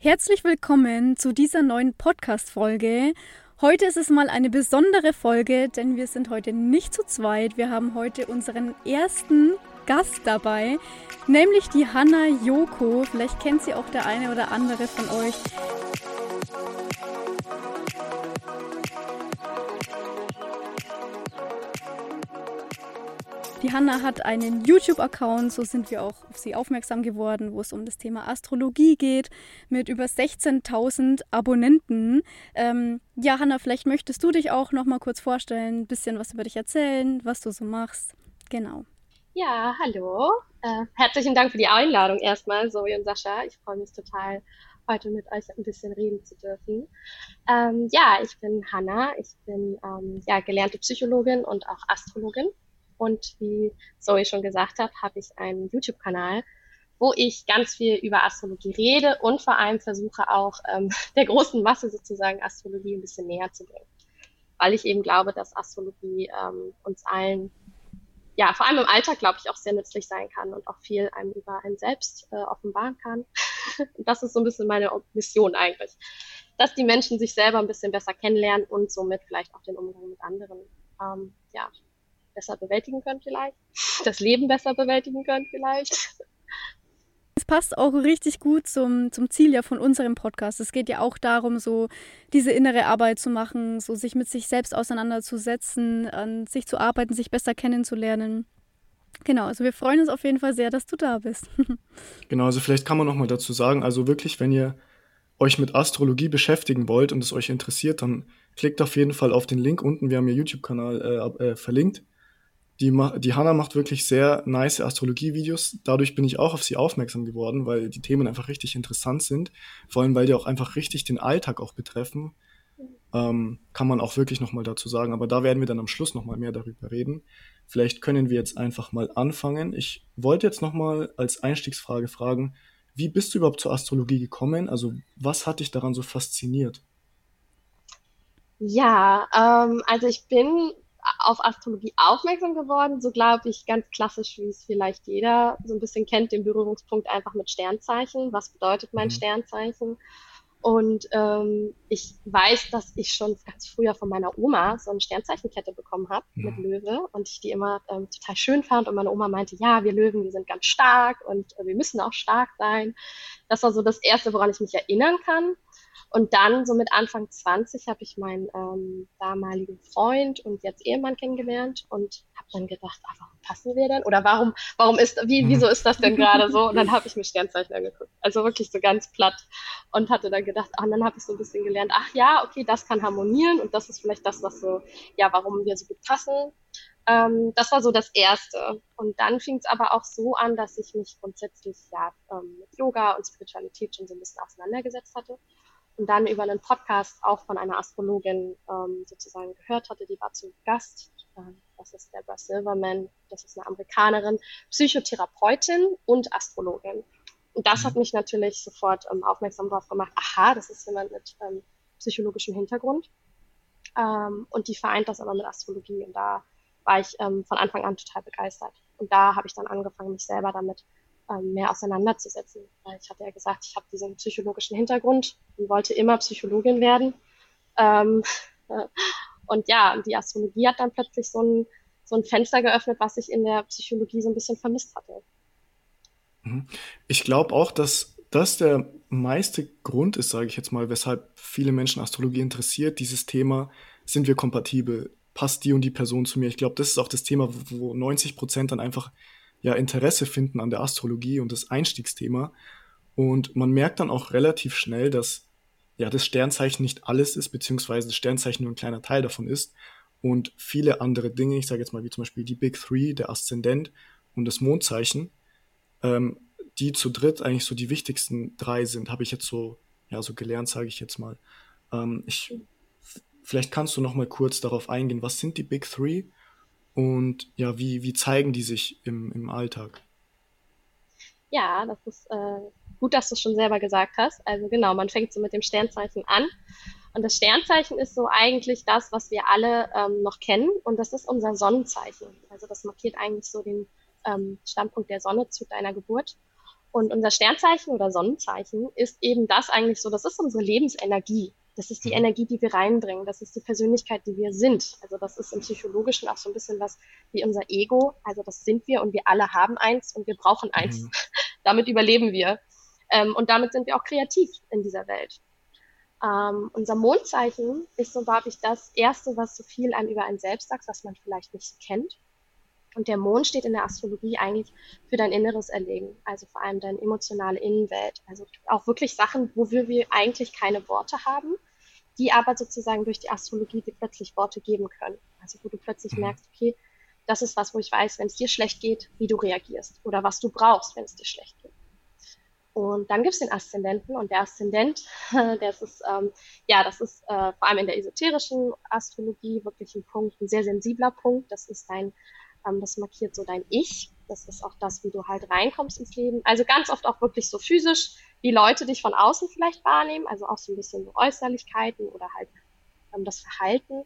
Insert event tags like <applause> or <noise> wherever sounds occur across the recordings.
Herzlich willkommen zu dieser neuen Podcast-Folge. Heute ist es mal eine besondere Folge, denn wir sind heute nicht zu zweit. Wir haben heute unseren ersten Gast dabei, nämlich die Hanna Joko. Vielleicht kennt sie auch der eine oder andere von euch. Die Hanna hat einen YouTube-Account, so sind wir auch auf sie aufmerksam geworden, wo es um das Thema Astrologie geht, mit über 16.000 Abonnenten. Ähm, ja, Hanna, vielleicht möchtest du dich auch noch mal kurz vorstellen, ein bisschen was über dich erzählen, was du so machst. Genau. Ja, hallo. Äh, herzlichen Dank für die Einladung erstmal, Zoe und Sascha. Ich freue mich total, heute mit euch ein bisschen reden zu dürfen. Ähm, ja, ich bin Hanna. Ich bin ähm, ja, gelernte Psychologin und auch Astrologin und wie Zoe schon gesagt hat, habe ich einen YouTube-Kanal, wo ich ganz viel über Astrologie rede und vor allem versuche auch ähm, <laughs> der großen Masse sozusagen Astrologie ein bisschen näher zu bringen. Weil ich eben glaube, dass Astrologie ähm, uns allen, ja, vor allem im Alltag, glaube ich, auch sehr nützlich sein kann und auch viel einem über einen selbst äh, offenbaren kann. und <laughs> das ist so ein bisschen meine Mission eigentlich. Dass die Menschen sich selber ein bisschen besser kennenlernen und somit vielleicht auch den Umgang mit anderen ähm, ja, besser bewältigen können vielleicht, das Leben besser bewältigen können vielleicht. Es passt auch richtig gut zum, zum Ziel ja von unserem Podcast. Es geht ja auch darum, so diese innere Arbeit zu machen, so sich mit sich selbst auseinanderzusetzen, an sich zu arbeiten, sich besser kennenzulernen. Genau, also wir freuen uns auf jeden Fall sehr, dass du da bist. <laughs> genau, also vielleicht kann man noch mal dazu sagen, also wirklich, wenn ihr euch mit Astrologie beschäftigen wollt und es euch interessiert, dann klickt auf jeden Fall auf den Link unten. Wir haben ihr YouTube-Kanal äh, äh, verlinkt. Die, die Hanna macht wirklich sehr nice Astrologie-Videos. Dadurch bin ich auch auf sie aufmerksam geworden, weil die Themen einfach richtig interessant sind. Vor allem, weil die auch einfach richtig den Alltag auch betreffen. Ähm, kann man auch wirklich nochmal dazu sagen. Aber da werden wir dann am Schluss nochmal mehr darüber reden. Vielleicht können wir jetzt einfach mal anfangen. Ich wollte jetzt nochmal als Einstiegsfrage fragen, wie bist du überhaupt zur Astrologie gekommen? Also was hat dich daran so fasziniert? Ja, ähm, also ich bin auf Astrologie aufmerksam geworden, so glaube ich ganz klassisch, wie es vielleicht jeder so ein bisschen kennt, den Berührungspunkt einfach mit Sternzeichen. Was bedeutet mein mhm. Sternzeichen? Und ähm, ich weiß, dass ich schon ganz früher von meiner Oma so eine Sternzeichenkette bekommen habe mhm. mit Löwe und ich die immer ähm, total schön fand. Und meine Oma meinte, ja, wir Löwen, wir sind ganz stark und äh, wir müssen auch stark sein. Das war so das Erste, woran ich mich erinnern kann. Und dann, so mit Anfang 20, habe ich meinen ähm, damaligen Freund und jetzt Ehemann kennengelernt und habe dann gedacht, ah, warum passen wir denn? Oder warum, warum ist, wie, mhm. wieso ist das denn gerade so? Und dann <laughs> habe ich mir Sternzeichen angeguckt. Also wirklich so ganz platt und hatte dann gedacht, ah, und dann habe ich so ein bisschen gelernt, ach ja, okay, das kann harmonieren und das ist vielleicht das, was so, ja, warum wir so gut passen. Ähm, das war so das Erste. Und dann fing es aber auch so an, dass ich mich grundsätzlich ja ähm, mit Yoga und Spiritualität schon so ein bisschen auseinandergesetzt hatte und dann über einen Podcast auch von einer Astrologin ähm, sozusagen gehört hatte, die war zu Gast. Ähm, das ist Deborah Silverman, das ist eine Amerikanerin, Psychotherapeutin und Astrologin. Und das hat mhm. mich natürlich sofort ähm, aufmerksam darauf gemacht, aha, das ist jemand mit ähm, psychologischem Hintergrund. Ähm, und die vereint das aber mit Astrologie. Und da war ich ähm, von Anfang an total begeistert. Und da habe ich dann angefangen, mich selber damit ähm, mehr auseinanderzusetzen. Weil ich hatte ja gesagt, ich habe diesen psychologischen Hintergrund und wollte immer Psychologin werden. Ähm, äh, <laughs> und ja, die Astrologie hat dann plötzlich so ein, so ein Fenster geöffnet, was ich in der Psychologie so ein bisschen vermisst hatte. Mhm. Ich glaube auch, dass das der meiste Grund ist, sage ich jetzt mal, weshalb viele Menschen Astrologie interessiert, dieses Thema, sind wir kompatibel? Passt die und die Person zu mir? Ich glaube, das ist auch das Thema, wo 90 Prozent dann einfach ja Interesse finden an der Astrologie und das Einstiegsthema. Und man merkt dann auch relativ schnell, dass ja das Sternzeichen nicht alles ist, beziehungsweise das Sternzeichen nur ein kleiner Teil davon ist. Und viele andere Dinge, ich sage jetzt mal wie zum Beispiel die Big Three, der Aszendent und das Mondzeichen, ähm, die zu dritt eigentlich so die wichtigsten drei sind, habe ich jetzt so, ja, so gelernt, sage ich jetzt mal. Ähm, ich, vielleicht kannst du noch mal kurz darauf eingehen, was sind die Big Three und ja, wie, wie zeigen die sich im, im Alltag? Ja, das ist äh, gut, dass du es schon selber gesagt hast. Also genau, man fängt so mit dem Sternzeichen an. Und das Sternzeichen ist so eigentlich das, was wir alle ähm, noch kennen. Und das ist unser Sonnenzeichen. Also das markiert eigentlich so den ähm, Standpunkt der Sonne zu deiner Geburt. Und unser Sternzeichen oder Sonnenzeichen ist eben das eigentlich so, das ist unsere Lebensenergie. Das ist die mhm. Energie, die wir reinbringen. Das ist die Persönlichkeit, die wir sind. Also das ist im Psychologischen auch so ein bisschen was wie unser Ego. Also das sind wir und wir alle haben eins und wir brauchen eins. Mhm. <laughs> damit überleben wir. Ähm, und damit sind wir auch kreativ in dieser Welt. Ähm, unser Mondzeichen ist so, glaube ich, das Erste, was so viel einem über einen selbst sagt, was man vielleicht nicht kennt. Und der Mond steht in der Astrologie eigentlich für dein inneres Erleben, also vor allem deine emotionale Innenwelt. Also auch wirklich Sachen, wofür wir eigentlich keine Worte haben, die aber sozusagen durch die Astrologie dir plötzlich Worte geben können. Also wo du plötzlich mhm. merkst, okay, das ist was, wo ich weiß, wenn es dir schlecht geht, wie du reagierst oder was du brauchst, wenn es dir schlecht geht. Und dann gibt es den Aszendenten und der Aszendent, <laughs> das ist, ähm, ja, das ist äh, vor allem in der esoterischen Astrologie wirklich ein Punkt, ein sehr sensibler Punkt. Das ist dein, ähm, das markiert so dein Ich. Das ist auch das, wie du halt reinkommst ins Leben. Also ganz oft auch wirklich so physisch, wie Leute dich von außen vielleicht wahrnehmen, also auch so ein bisschen so Äußerlichkeiten oder halt ähm, das Verhalten.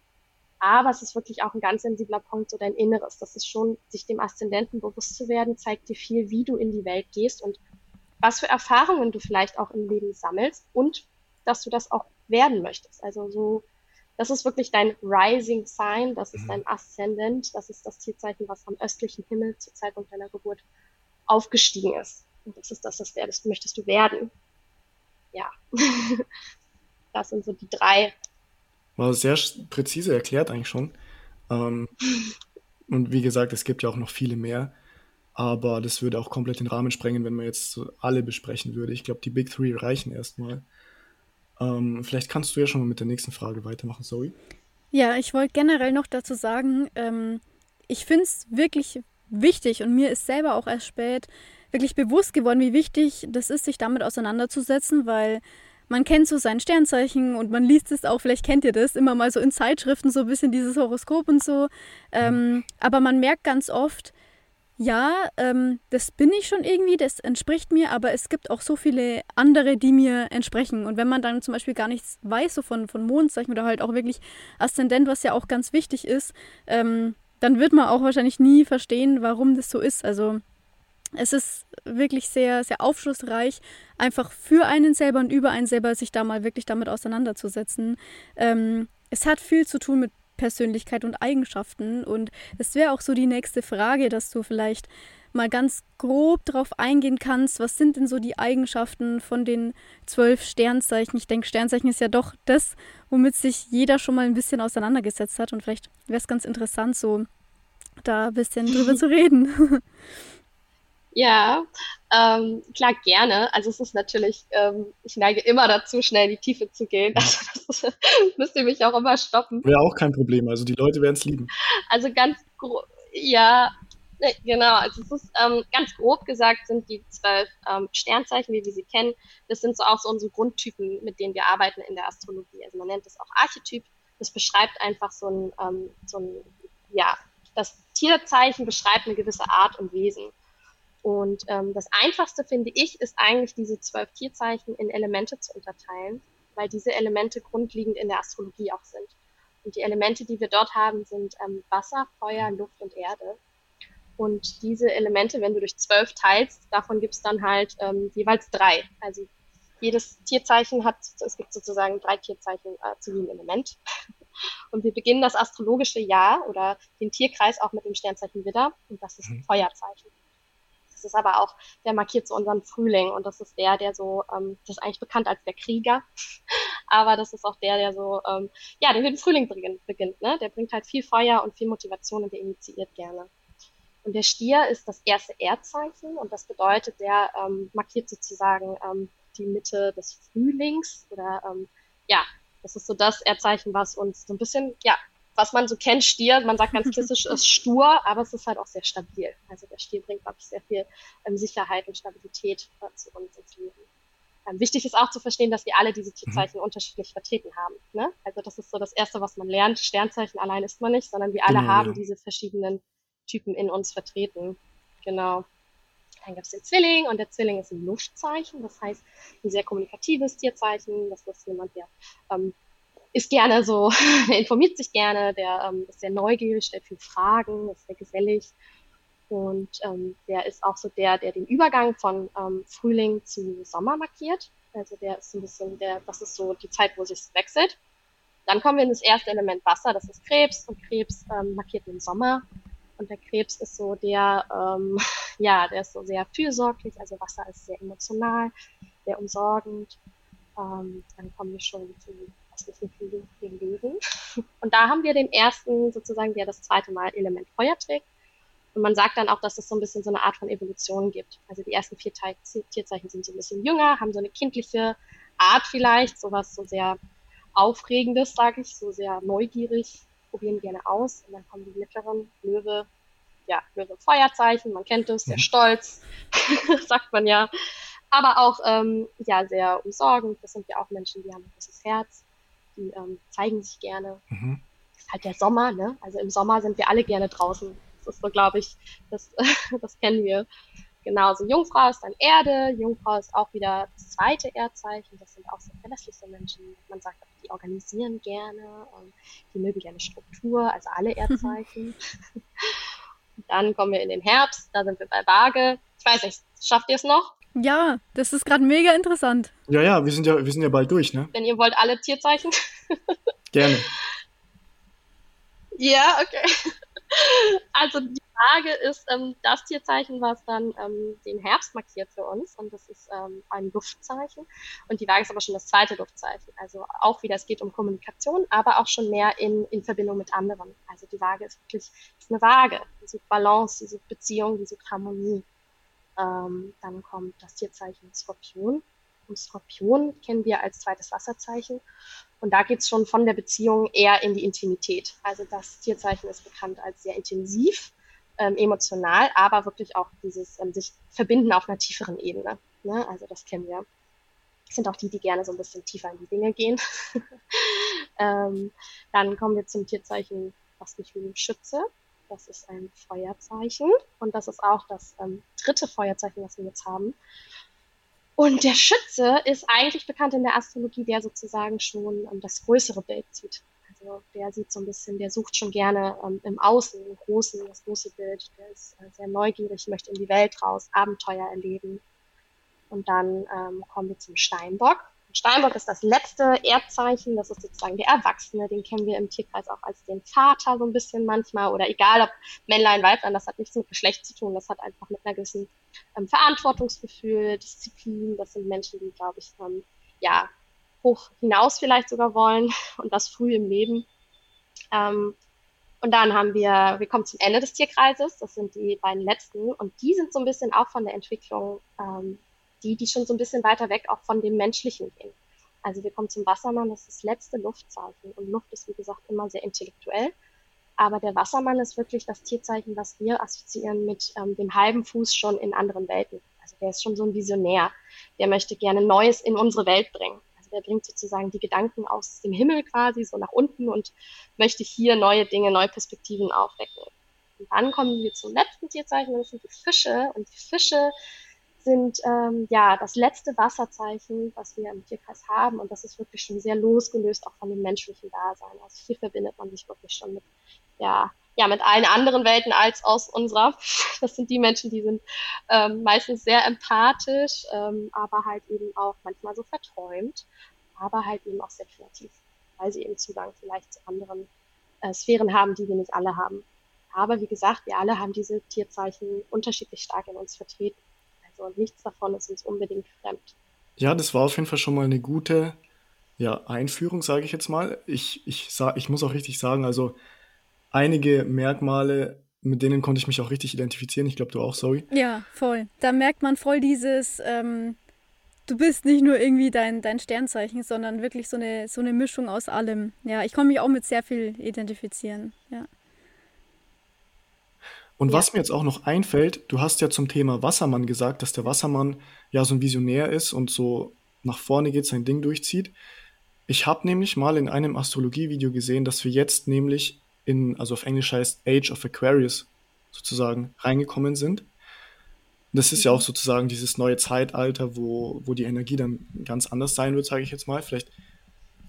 Aber es ist wirklich auch ein ganz sensibler Punkt, so dein Inneres. Das ist schon, sich dem Aszendenten bewusst zu werden, zeigt dir viel, wie du in die Welt gehst und was für Erfahrungen du vielleicht auch im Leben sammelst und dass du das auch werden möchtest. Also so, das ist wirklich dein Rising Sign, das ist mhm. dein Aszendent, das ist das Tierzeichen, was am östlichen Himmel zur Zeitpunkt deiner Geburt aufgestiegen ist. Und das ist das, das werdest, möchtest du werden. Ja. <laughs> das sind so die drei. War sehr präzise erklärt eigentlich schon. Ähm, <laughs> und wie gesagt, es gibt ja auch noch viele mehr. Aber das würde auch komplett den Rahmen sprengen, wenn man jetzt alle besprechen würde. Ich glaube, die Big Three reichen erstmal. Ähm, vielleicht kannst du ja schon mal mit der nächsten Frage weitermachen, Zoe. Ja, ich wollte generell noch dazu sagen, ähm, ich finde es wirklich wichtig und mir ist selber auch erst spät wirklich bewusst geworden, wie wichtig das ist, sich damit auseinanderzusetzen, weil man kennt so sein Sternzeichen und man liest es auch, vielleicht kennt ihr das, immer mal so in Zeitschriften so ein bisschen dieses Horoskop und so. Ähm, aber man merkt ganz oft, ja, ähm, das bin ich schon irgendwie, das entspricht mir, aber es gibt auch so viele andere, die mir entsprechen. Und wenn man dann zum Beispiel gar nichts weiß, so von, von Mondzeichen oder halt auch wirklich Aszendent, was ja auch ganz wichtig ist, ähm, dann wird man auch wahrscheinlich nie verstehen, warum das so ist. Also es ist wirklich sehr, sehr aufschlussreich, einfach für einen selber und über einen selber sich da mal wirklich damit auseinanderzusetzen. Ähm, es hat viel zu tun mit Persönlichkeit und Eigenschaften. Und es wäre auch so die nächste Frage, dass du vielleicht mal ganz grob darauf eingehen kannst, was sind denn so die Eigenschaften von den zwölf Sternzeichen? Ich denke, Sternzeichen ist ja doch das, womit sich jeder schon mal ein bisschen auseinandergesetzt hat. Und vielleicht wäre es ganz interessant, so da ein bisschen drüber <laughs> zu reden. <laughs> Ja, ähm, klar, gerne. Also es ist natürlich, ähm, ich neige immer dazu, schnell in die Tiefe zu gehen. <laughs> Also das ist, <laughs> müsst ihr mich auch immer stoppen. Wäre auch kein Problem. Also die Leute werden es lieben. Also ganz grob, ja, ne, genau. Also es ist ähm, ganz grob gesagt sind die zwölf ähm, Sternzeichen, wie wir sie kennen. Das sind so auch so unsere Grundtypen, mit denen wir arbeiten in der Astrologie. Also man nennt es auch Archetyp. Das beschreibt einfach so ein, ähm, so ein, ja, das Tierzeichen beschreibt eine gewisse Art und Wesen. Und ähm, das Einfachste, finde ich, ist eigentlich diese zwölf Tierzeichen in Elemente zu unterteilen, weil diese Elemente grundlegend in der Astrologie auch sind. Und die Elemente, die wir dort haben, sind ähm, Wasser, Feuer, Luft und Erde. Und diese Elemente, wenn du durch zwölf teilst, davon gibt es dann halt ähm, jeweils drei. Also jedes Tierzeichen hat, es gibt sozusagen drei Tierzeichen äh, zu jedem Element. Und wir beginnen das astrologische Jahr oder den Tierkreis auch mit dem Sternzeichen Widder und das ist ein mhm. Feuerzeichen. Das ist aber auch, der markiert so unseren Frühling und das ist der, der so, ähm, das ist eigentlich bekannt als der Krieger, <laughs> aber das ist auch der, der so, ähm, ja, der mit dem Frühling beginnt, ne? Der bringt halt viel Feuer und viel Motivation und der initiiert gerne. Und der Stier ist das erste Erdzeichen und das bedeutet, der ähm, markiert sozusagen ähm, die Mitte des Frühlings oder ähm, ja, das ist so das Erdzeichen, was uns so ein bisschen ja was man so kennt, Stier, man sagt ganz <laughs> klassisch, ist stur, aber es ist halt auch sehr stabil. Also der Stier bringt, glaube ich, sehr viel ähm, Sicherheit und Stabilität äh, zu uns ins Leben. Ähm, wichtig ist auch zu verstehen, dass wir alle diese Tierzeichen mhm. unterschiedlich vertreten haben. Ne? Also das ist so das Erste, was man lernt. Sternzeichen allein ist man nicht, sondern wir alle genau, haben ja. diese verschiedenen Typen in uns vertreten. Genau. Dann gibt es den Zwilling und der Zwilling ist ein Luftzeichen, das heißt ein sehr kommunikatives Tierzeichen. Das ist jemand, der ähm, ist gerne so, <laughs> der informiert sich gerne, der ähm, ist sehr neugierig, stellt viele Fragen, ist sehr gesellig. Und ähm, der ist auch so der, der den Übergang von ähm, Frühling zu Sommer markiert. Also der ist ein bisschen der, das ist so die Zeit, wo sich wechselt. Dann kommen wir in das erste Element Wasser, das ist Krebs und Krebs ähm, markiert den Sommer. Und der Krebs ist so der, ähm, <laughs> ja, der ist so sehr fürsorglich, also Wasser ist sehr emotional, sehr umsorgend. Ähm, dann kommen wir schon zu was ist den Löwen. Und da haben wir den ersten sozusagen, der das zweite Mal Element Feuer trägt. Und man sagt dann auch, dass es so ein bisschen so eine Art von Evolution gibt. Also die ersten vier Tierzeichen sind so ein bisschen jünger, haben so eine kindliche Art vielleicht, sowas so sehr Aufregendes, sage ich, so sehr neugierig, probieren gerne aus. Und dann kommen die mittleren Löwe, ja, Löwe Feuerzeichen, man kennt es, sehr mhm. stolz, <laughs> sagt man ja. Aber auch ähm, ja sehr umsorgend. Das sind ja auch Menschen, die haben ein großes Herz, die ähm, zeigen sich gerne. Mhm. Das ist halt der Sommer, ne? Also im Sommer sind wir alle gerne draußen das ist so, glaube ich, das, <laughs> das kennen wir. Genauso. Jungfrau ist dann Erde. Jungfrau ist auch wieder das zweite Erdzeichen. Das sind auch so verlässliche Menschen. Man sagt die organisieren gerne. Und die mögen gerne Struktur, also alle <laughs> Erdzeichen. <laughs> dann kommen wir in den Herbst. Da sind wir bei Waage. Ich weiß nicht, schafft ihr es noch? Ja, das ist gerade mega interessant. Ja, ja, wir sind ja, wir sind ja bald durch, ne? Wenn ihr wollt, alle Tierzeichen. <laughs> Gerne. Ja, okay. Also die Frage ist ähm, das Tierzeichen, was dann ähm, den Herbst markiert für uns. Und das ist ähm, ein Luftzeichen. Und die Waage ist aber schon das zweite Luftzeichen. Also auch wieder, es geht um Kommunikation, aber auch schon mehr in, in Verbindung mit anderen. Also die Waage ist wirklich ist eine Waage. Die sucht Balance, die sucht Beziehung, die sucht Harmonie. Ähm, dann kommt das Tierzeichen Skorpion. Und Skorpion kennen wir als zweites Wasserzeichen. Und da geht es schon von der Beziehung eher in die Intimität. Also das Tierzeichen ist bekannt als sehr intensiv, ähm, emotional, aber wirklich auch dieses ähm, sich verbinden auf einer tieferen Ebene. Ne? Also das kennen wir. Das sind auch die, die gerne so ein bisschen tiefer in die Dinge gehen. <laughs> ähm, dann kommen wir zum Tierzeichen, was nicht wie Schütze. Das ist ein Feuerzeichen und das ist auch das ähm, dritte Feuerzeichen, was wir jetzt haben. Und der Schütze ist eigentlich bekannt in der Astrologie, der sozusagen schon ähm, das größere Bild sieht. Also der sieht so ein bisschen, der sucht schon gerne ähm, im Außen, im Großen, das große Bild. Der ist äh, sehr neugierig, möchte in die Welt raus, Abenteuer erleben. Und dann ähm, kommen wir zum Steinbock. Steinbock ist das letzte Erdzeichen, das ist sozusagen der Erwachsene, den kennen wir im Tierkreis auch als den Vater so ein bisschen manchmal oder egal ob Männlein, Weiblein, das hat nichts mit Geschlecht zu tun, das hat einfach mit einer gewissen ähm, Verantwortungsgefühl, Disziplin, das sind Menschen, die, glaube ich, ähm, ja, hoch hinaus vielleicht sogar wollen und das früh im Leben. Ähm, und dann haben wir, wir kommen zum Ende des Tierkreises, das sind die beiden letzten und die sind so ein bisschen auch von der Entwicklung ähm, die, die schon so ein bisschen weiter weg auch von dem Menschlichen gehen. Also wir kommen zum Wassermann, das ist das letzte Luftzeichen. Und Luft ist, wie gesagt, immer sehr intellektuell. Aber der Wassermann ist wirklich das Tierzeichen, was wir assoziieren mit ähm, dem halben Fuß schon in anderen Welten. Also der ist schon so ein Visionär. Der möchte gerne Neues in unsere Welt bringen. Also der bringt sozusagen die Gedanken aus dem Himmel quasi so nach unten und möchte hier neue Dinge, neue Perspektiven aufwecken. Und dann kommen wir zum letzten Tierzeichen, das sind die Fische. Und die Fische sind ähm, ja das letzte Wasserzeichen, was wir im Tierkreis haben. Und das ist wirklich schon sehr losgelöst auch von dem menschlichen Dasein. Also hier verbindet man sich wirklich schon mit, ja, ja, mit allen anderen Welten als aus unserer. <laughs> Das sind die Menschen, die sind ähm, meistens sehr empathisch, ähm, aber halt eben auch manchmal so verträumt, aber halt eben auch sehr kreativ, weil sie eben Zugang vielleicht zu anderen äh, Sphären haben, die wir nicht alle haben. Aber wie gesagt, wir alle haben diese Tierzeichen unterschiedlich stark in uns vertreten. Also nichts davon ist uns unbedingt fremd. Ja, das war auf jeden Fall schon mal eine gute ja, Einführung, sage ich jetzt mal. Ich, ich, sag, ich muss auch richtig sagen, also einige Merkmale, mit denen konnte ich mich auch richtig identifizieren. Ich glaube, du auch, sorry. Ja, voll. Da merkt man voll dieses, ähm, du bist nicht nur irgendwie dein, dein Sternzeichen, sondern wirklich so eine, so eine Mischung aus allem. Ja, ich konnte mich auch mit sehr viel identifizieren. Ja. Und ja. was mir jetzt auch noch einfällt, du hast ja zum Thema Wassermann gesagt, dass der Wassermann ja so ein Visionär ist und so nach vorne geht, sein Ding durchzieht. Ich habe nämlich mal in einem Astrologie-Video gesehen, dass wir jetzt nämlich in, also auf Englisch heißt Age of Aquarius sozusagen reingekommen sind. Das ist ja auch mhm. sozusagen dieses neue Zeitalter, wo, wo die Energie dann ganz anders sein wird, sage ich jetzt mal. Vielleicht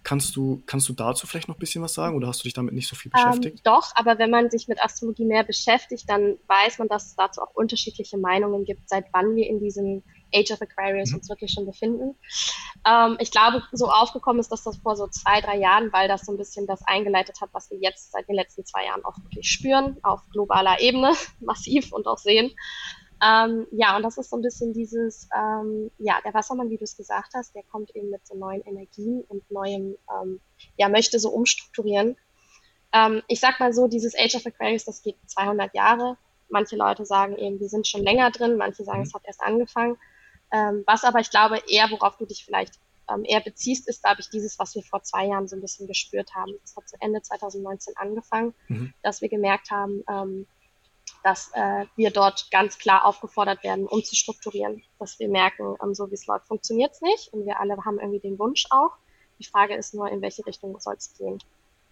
Kannst du, kannst du dazu vielleicht noch ein bisschen was sagen oder hast du dich damit nicht so viel ähm, beschäftigt? Ähm, doch, aber wenn man sich mit Astrologie mehr beschäftigt, dann weiß man, dass es dazu auch unterschiedliche Meinungen gibt, seit wann wir in diesem Age of Aquarius mhm. uns wirklich schon befinden. Ähm, ich glaube, so aufgekommen ist dass das vor so zwei, drei Jahren, weil das so ein bisschen das eingeleitet hat, was wir jetzt seit den letzten zwei Jahren auch wirklich spüren, auf globaler Ebene, <laughs> massiv und auch sehen. Ähm, ja, und das ist so ein bisschen dieses, ähm, ja, der Wassermann, wie du es gesagt hast, der kommt eben mit so neuen Energien und neuem, ähm, ja, möchte so umstrukturieren. Ähm, ich sag mal so, dieses Age of Aquarius, das geht 200 Jahre. Manche Leute sagen eben, wir sind schon länger drin, manche sagen, mhm. es hat erst angefangen. Ähm, was aber ich glaube, eher, worauf du dich vielleicht ähm, eher beziehst, ist, glaube ich, dieses, was wir vor zwei Jahren so ein bisschen gespürt haben. Das hat zu Ende 2019 angefangen, mhm. dass wir gemerkt haben, dass äh, wir dort ganz klar aufgefordert werden, umzustrukturieren. Dass wir merken, ähm, so wie es läuft, funktioniert es nicht. Und wir alle haben irgendwie den Wunsch auch. Die Frage ist nur, in welche Richtung soll es gehen.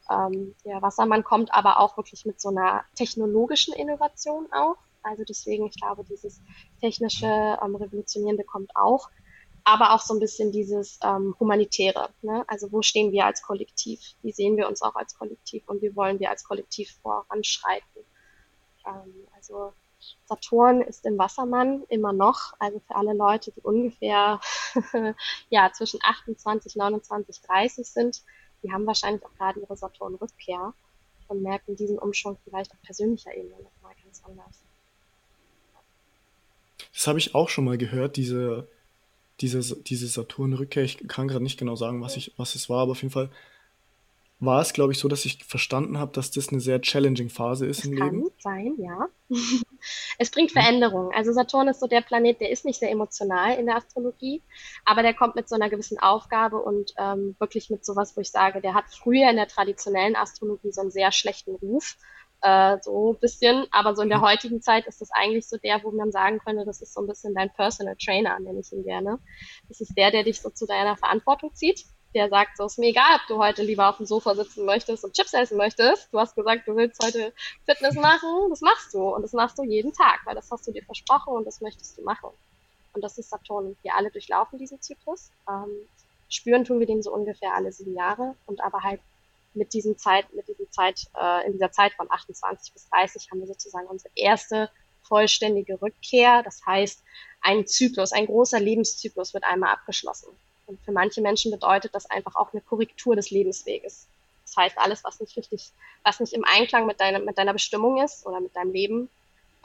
Ähm, der Wassermann kommt aber auch wirklich mit so einer technologischen Innovation auch. Also deswegen, ich glaube, dieses technische, ähm, revolutionierende kommt auch. Aber auch so ein bisschen dieses ähm, Humanitäre. Ne? Also wo stehen wir als Kollektiv? Wie sehen wir uns auch als Kollektiv und wie wollen wir als Kollektiv voranschreiten? Ähm, also Saturn ist im Wassermann immer noch, also für alle Leute, die ungefähr <laughs> ja, zwischen 28, 29, 30 sind, die haben wahrscheinlich auch gerade ihre Saturn-Rückkehr und merken diesen Umschwung vielleicht auf persönlicher Ebene nochmal ganz anders. Das habe ich auch schon mal gehört, diese, diese, diese Saturn-Rückkehr. Ich kann gerade nicht genau sagen, was, ich, was es war, aber auf jeden Fall war es, glaube ich, so, dass ich verstanden habe, dass das eine sehr challenging Phase ist das im kann Leben. sein, ja. <laughs> es bringt Veränderungen. Also Saturn ist so der Planet, der ist nicht sehr emotional in der Astrologie, aber der kommt mit so einer gewissen Aufgabe und ähm, wirklich mit sowas, wo ich sage, der hat früher in der traditionellen Astrologie so einen sehr schlechten Ruf. Äh, so ein bisschen, aber so in der mhm. heutigen Zeit ist das eigentlich so der, wo man sagen könnte, das ist so ein bisschen dein Personal Trainer, nenne ich ihn gerne. Das ist der, der dich so zu deiner Verantwortung zieht der sagt, so ist mir egal, ob du heute lieber auf dem Sofa sitzen möchtest und Chips essen möchtest. Du hast gesagt, du willst heute Fitness machen, das machst du und das machst du jeden Tag, weil das hast du dir versprochen und das möchtest du machen. Und das ist Saturn. Wir alle durchlaufen diesen Zyklus. Ähm, spüren tun wir den so ungefähr alle sieben Jahre und aber halt mit diesem Zeit, mit diesem Zeit, äh, in dieser Zeit von 28 bis 30 haben wir sozusagen unsere erste vollständige Rückkehr. Das heißt, ein Zyklus, ein großer Lebenszyklus wird einmal abgeschlossen. Und für manche Menschen bedeutet das einfach auch eine Korrektur des Lebensweges. Das heißt, alles, was nicht richtig, was nicht im Einklang mit deiner, mit deiner Bestimmung ist oder mit deinem Leben,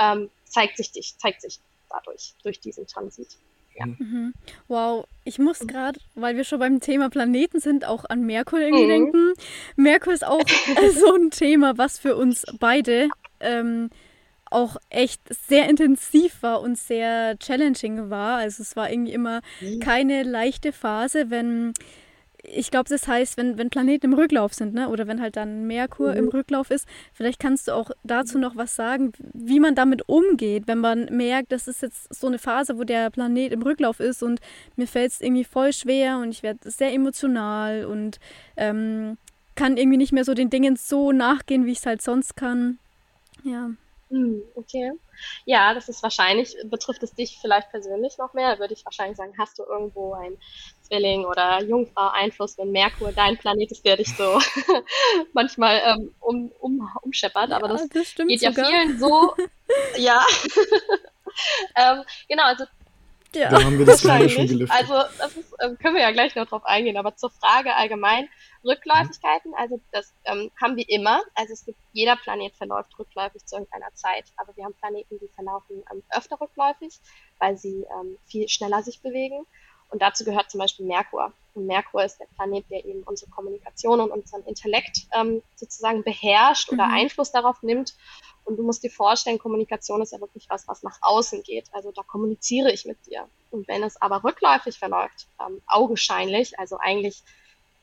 ähm, zeigt sich dich, zeigt sich dadurch, durch diesen Transit. Ja. Mhm. mhm. Wow, ich muss gerade, weil wir schon beim Thema Planeten sind, auch an Merkur irgendwie mhm. denken. Merkur ist auch <laughs> so ein Thema, was für uns beide ähm, auch echt sehr intensiv war und sehr challenging war. Also es war irgendwie immer mhm. keine leichte Phase, wenn ich glaube, das heißt, wenn, wenn Planeten im Rücklauf sind, ne? oder wenn halt dann Merkur mhm. im Rücklauf ist, vielleicht kannst du auch dazu noch was sagen, wie man damit umgeht, wenn man merkt, das ist jetzt so eine Phase, wo der Planet im Rücklauf ist und mir fällt es irgendwie voll schwer und ich werde sehr emotional und ähm, kann irgendwie nicht mehr so den Dingen so nachgehen, wie ich es halt sonst kann. Ja. Hm, okay. Ja, das ist wahrscheinlich, betrifft es dich vielleicht persönlich noch mehr, würde ich wahrscheinlich sagen, hast du irgendwo ein Zwilling oder Jungfrau Einfluss, wenn Merkur dein Planet ist, der dich so <laughs> manchmal ähm, um, um, umscheppert, aber das, das geht sogar. ja vielen so, ja. <laughs> ähm, genau, also ja, da haben wir das gerade schon gelüftet. Also das ist, äh, können wir ja gleich noch drauf eingehen, aber zur Frage allgemein, Rückläufigkeiten, also das ähm, haben wir immer. Also es gibt, jeder Planet verläuft rückläufig zu irgendeiner Zeit, aber wir haben Planeten, die verlaufen ähm, öfter rückläufig, weil sie ähm, viel schneller sich bewegen. Und dazu gehört zum Beispiel Merkur. Und Merkur ist der Planet, der eben unsere Kommunikation und unseren Intellekt ähm, sozusagen beherrscht oder mhm. Einfluss darauf nimmt. Und du musst dir vorstellen, Kommunikation ist ja wirklich was, was nach außen geht. Also da kommuniziere ich mit dir. Und wenn es aber rückläufig verläuft, ähm, augenscheinlich, also eigentlich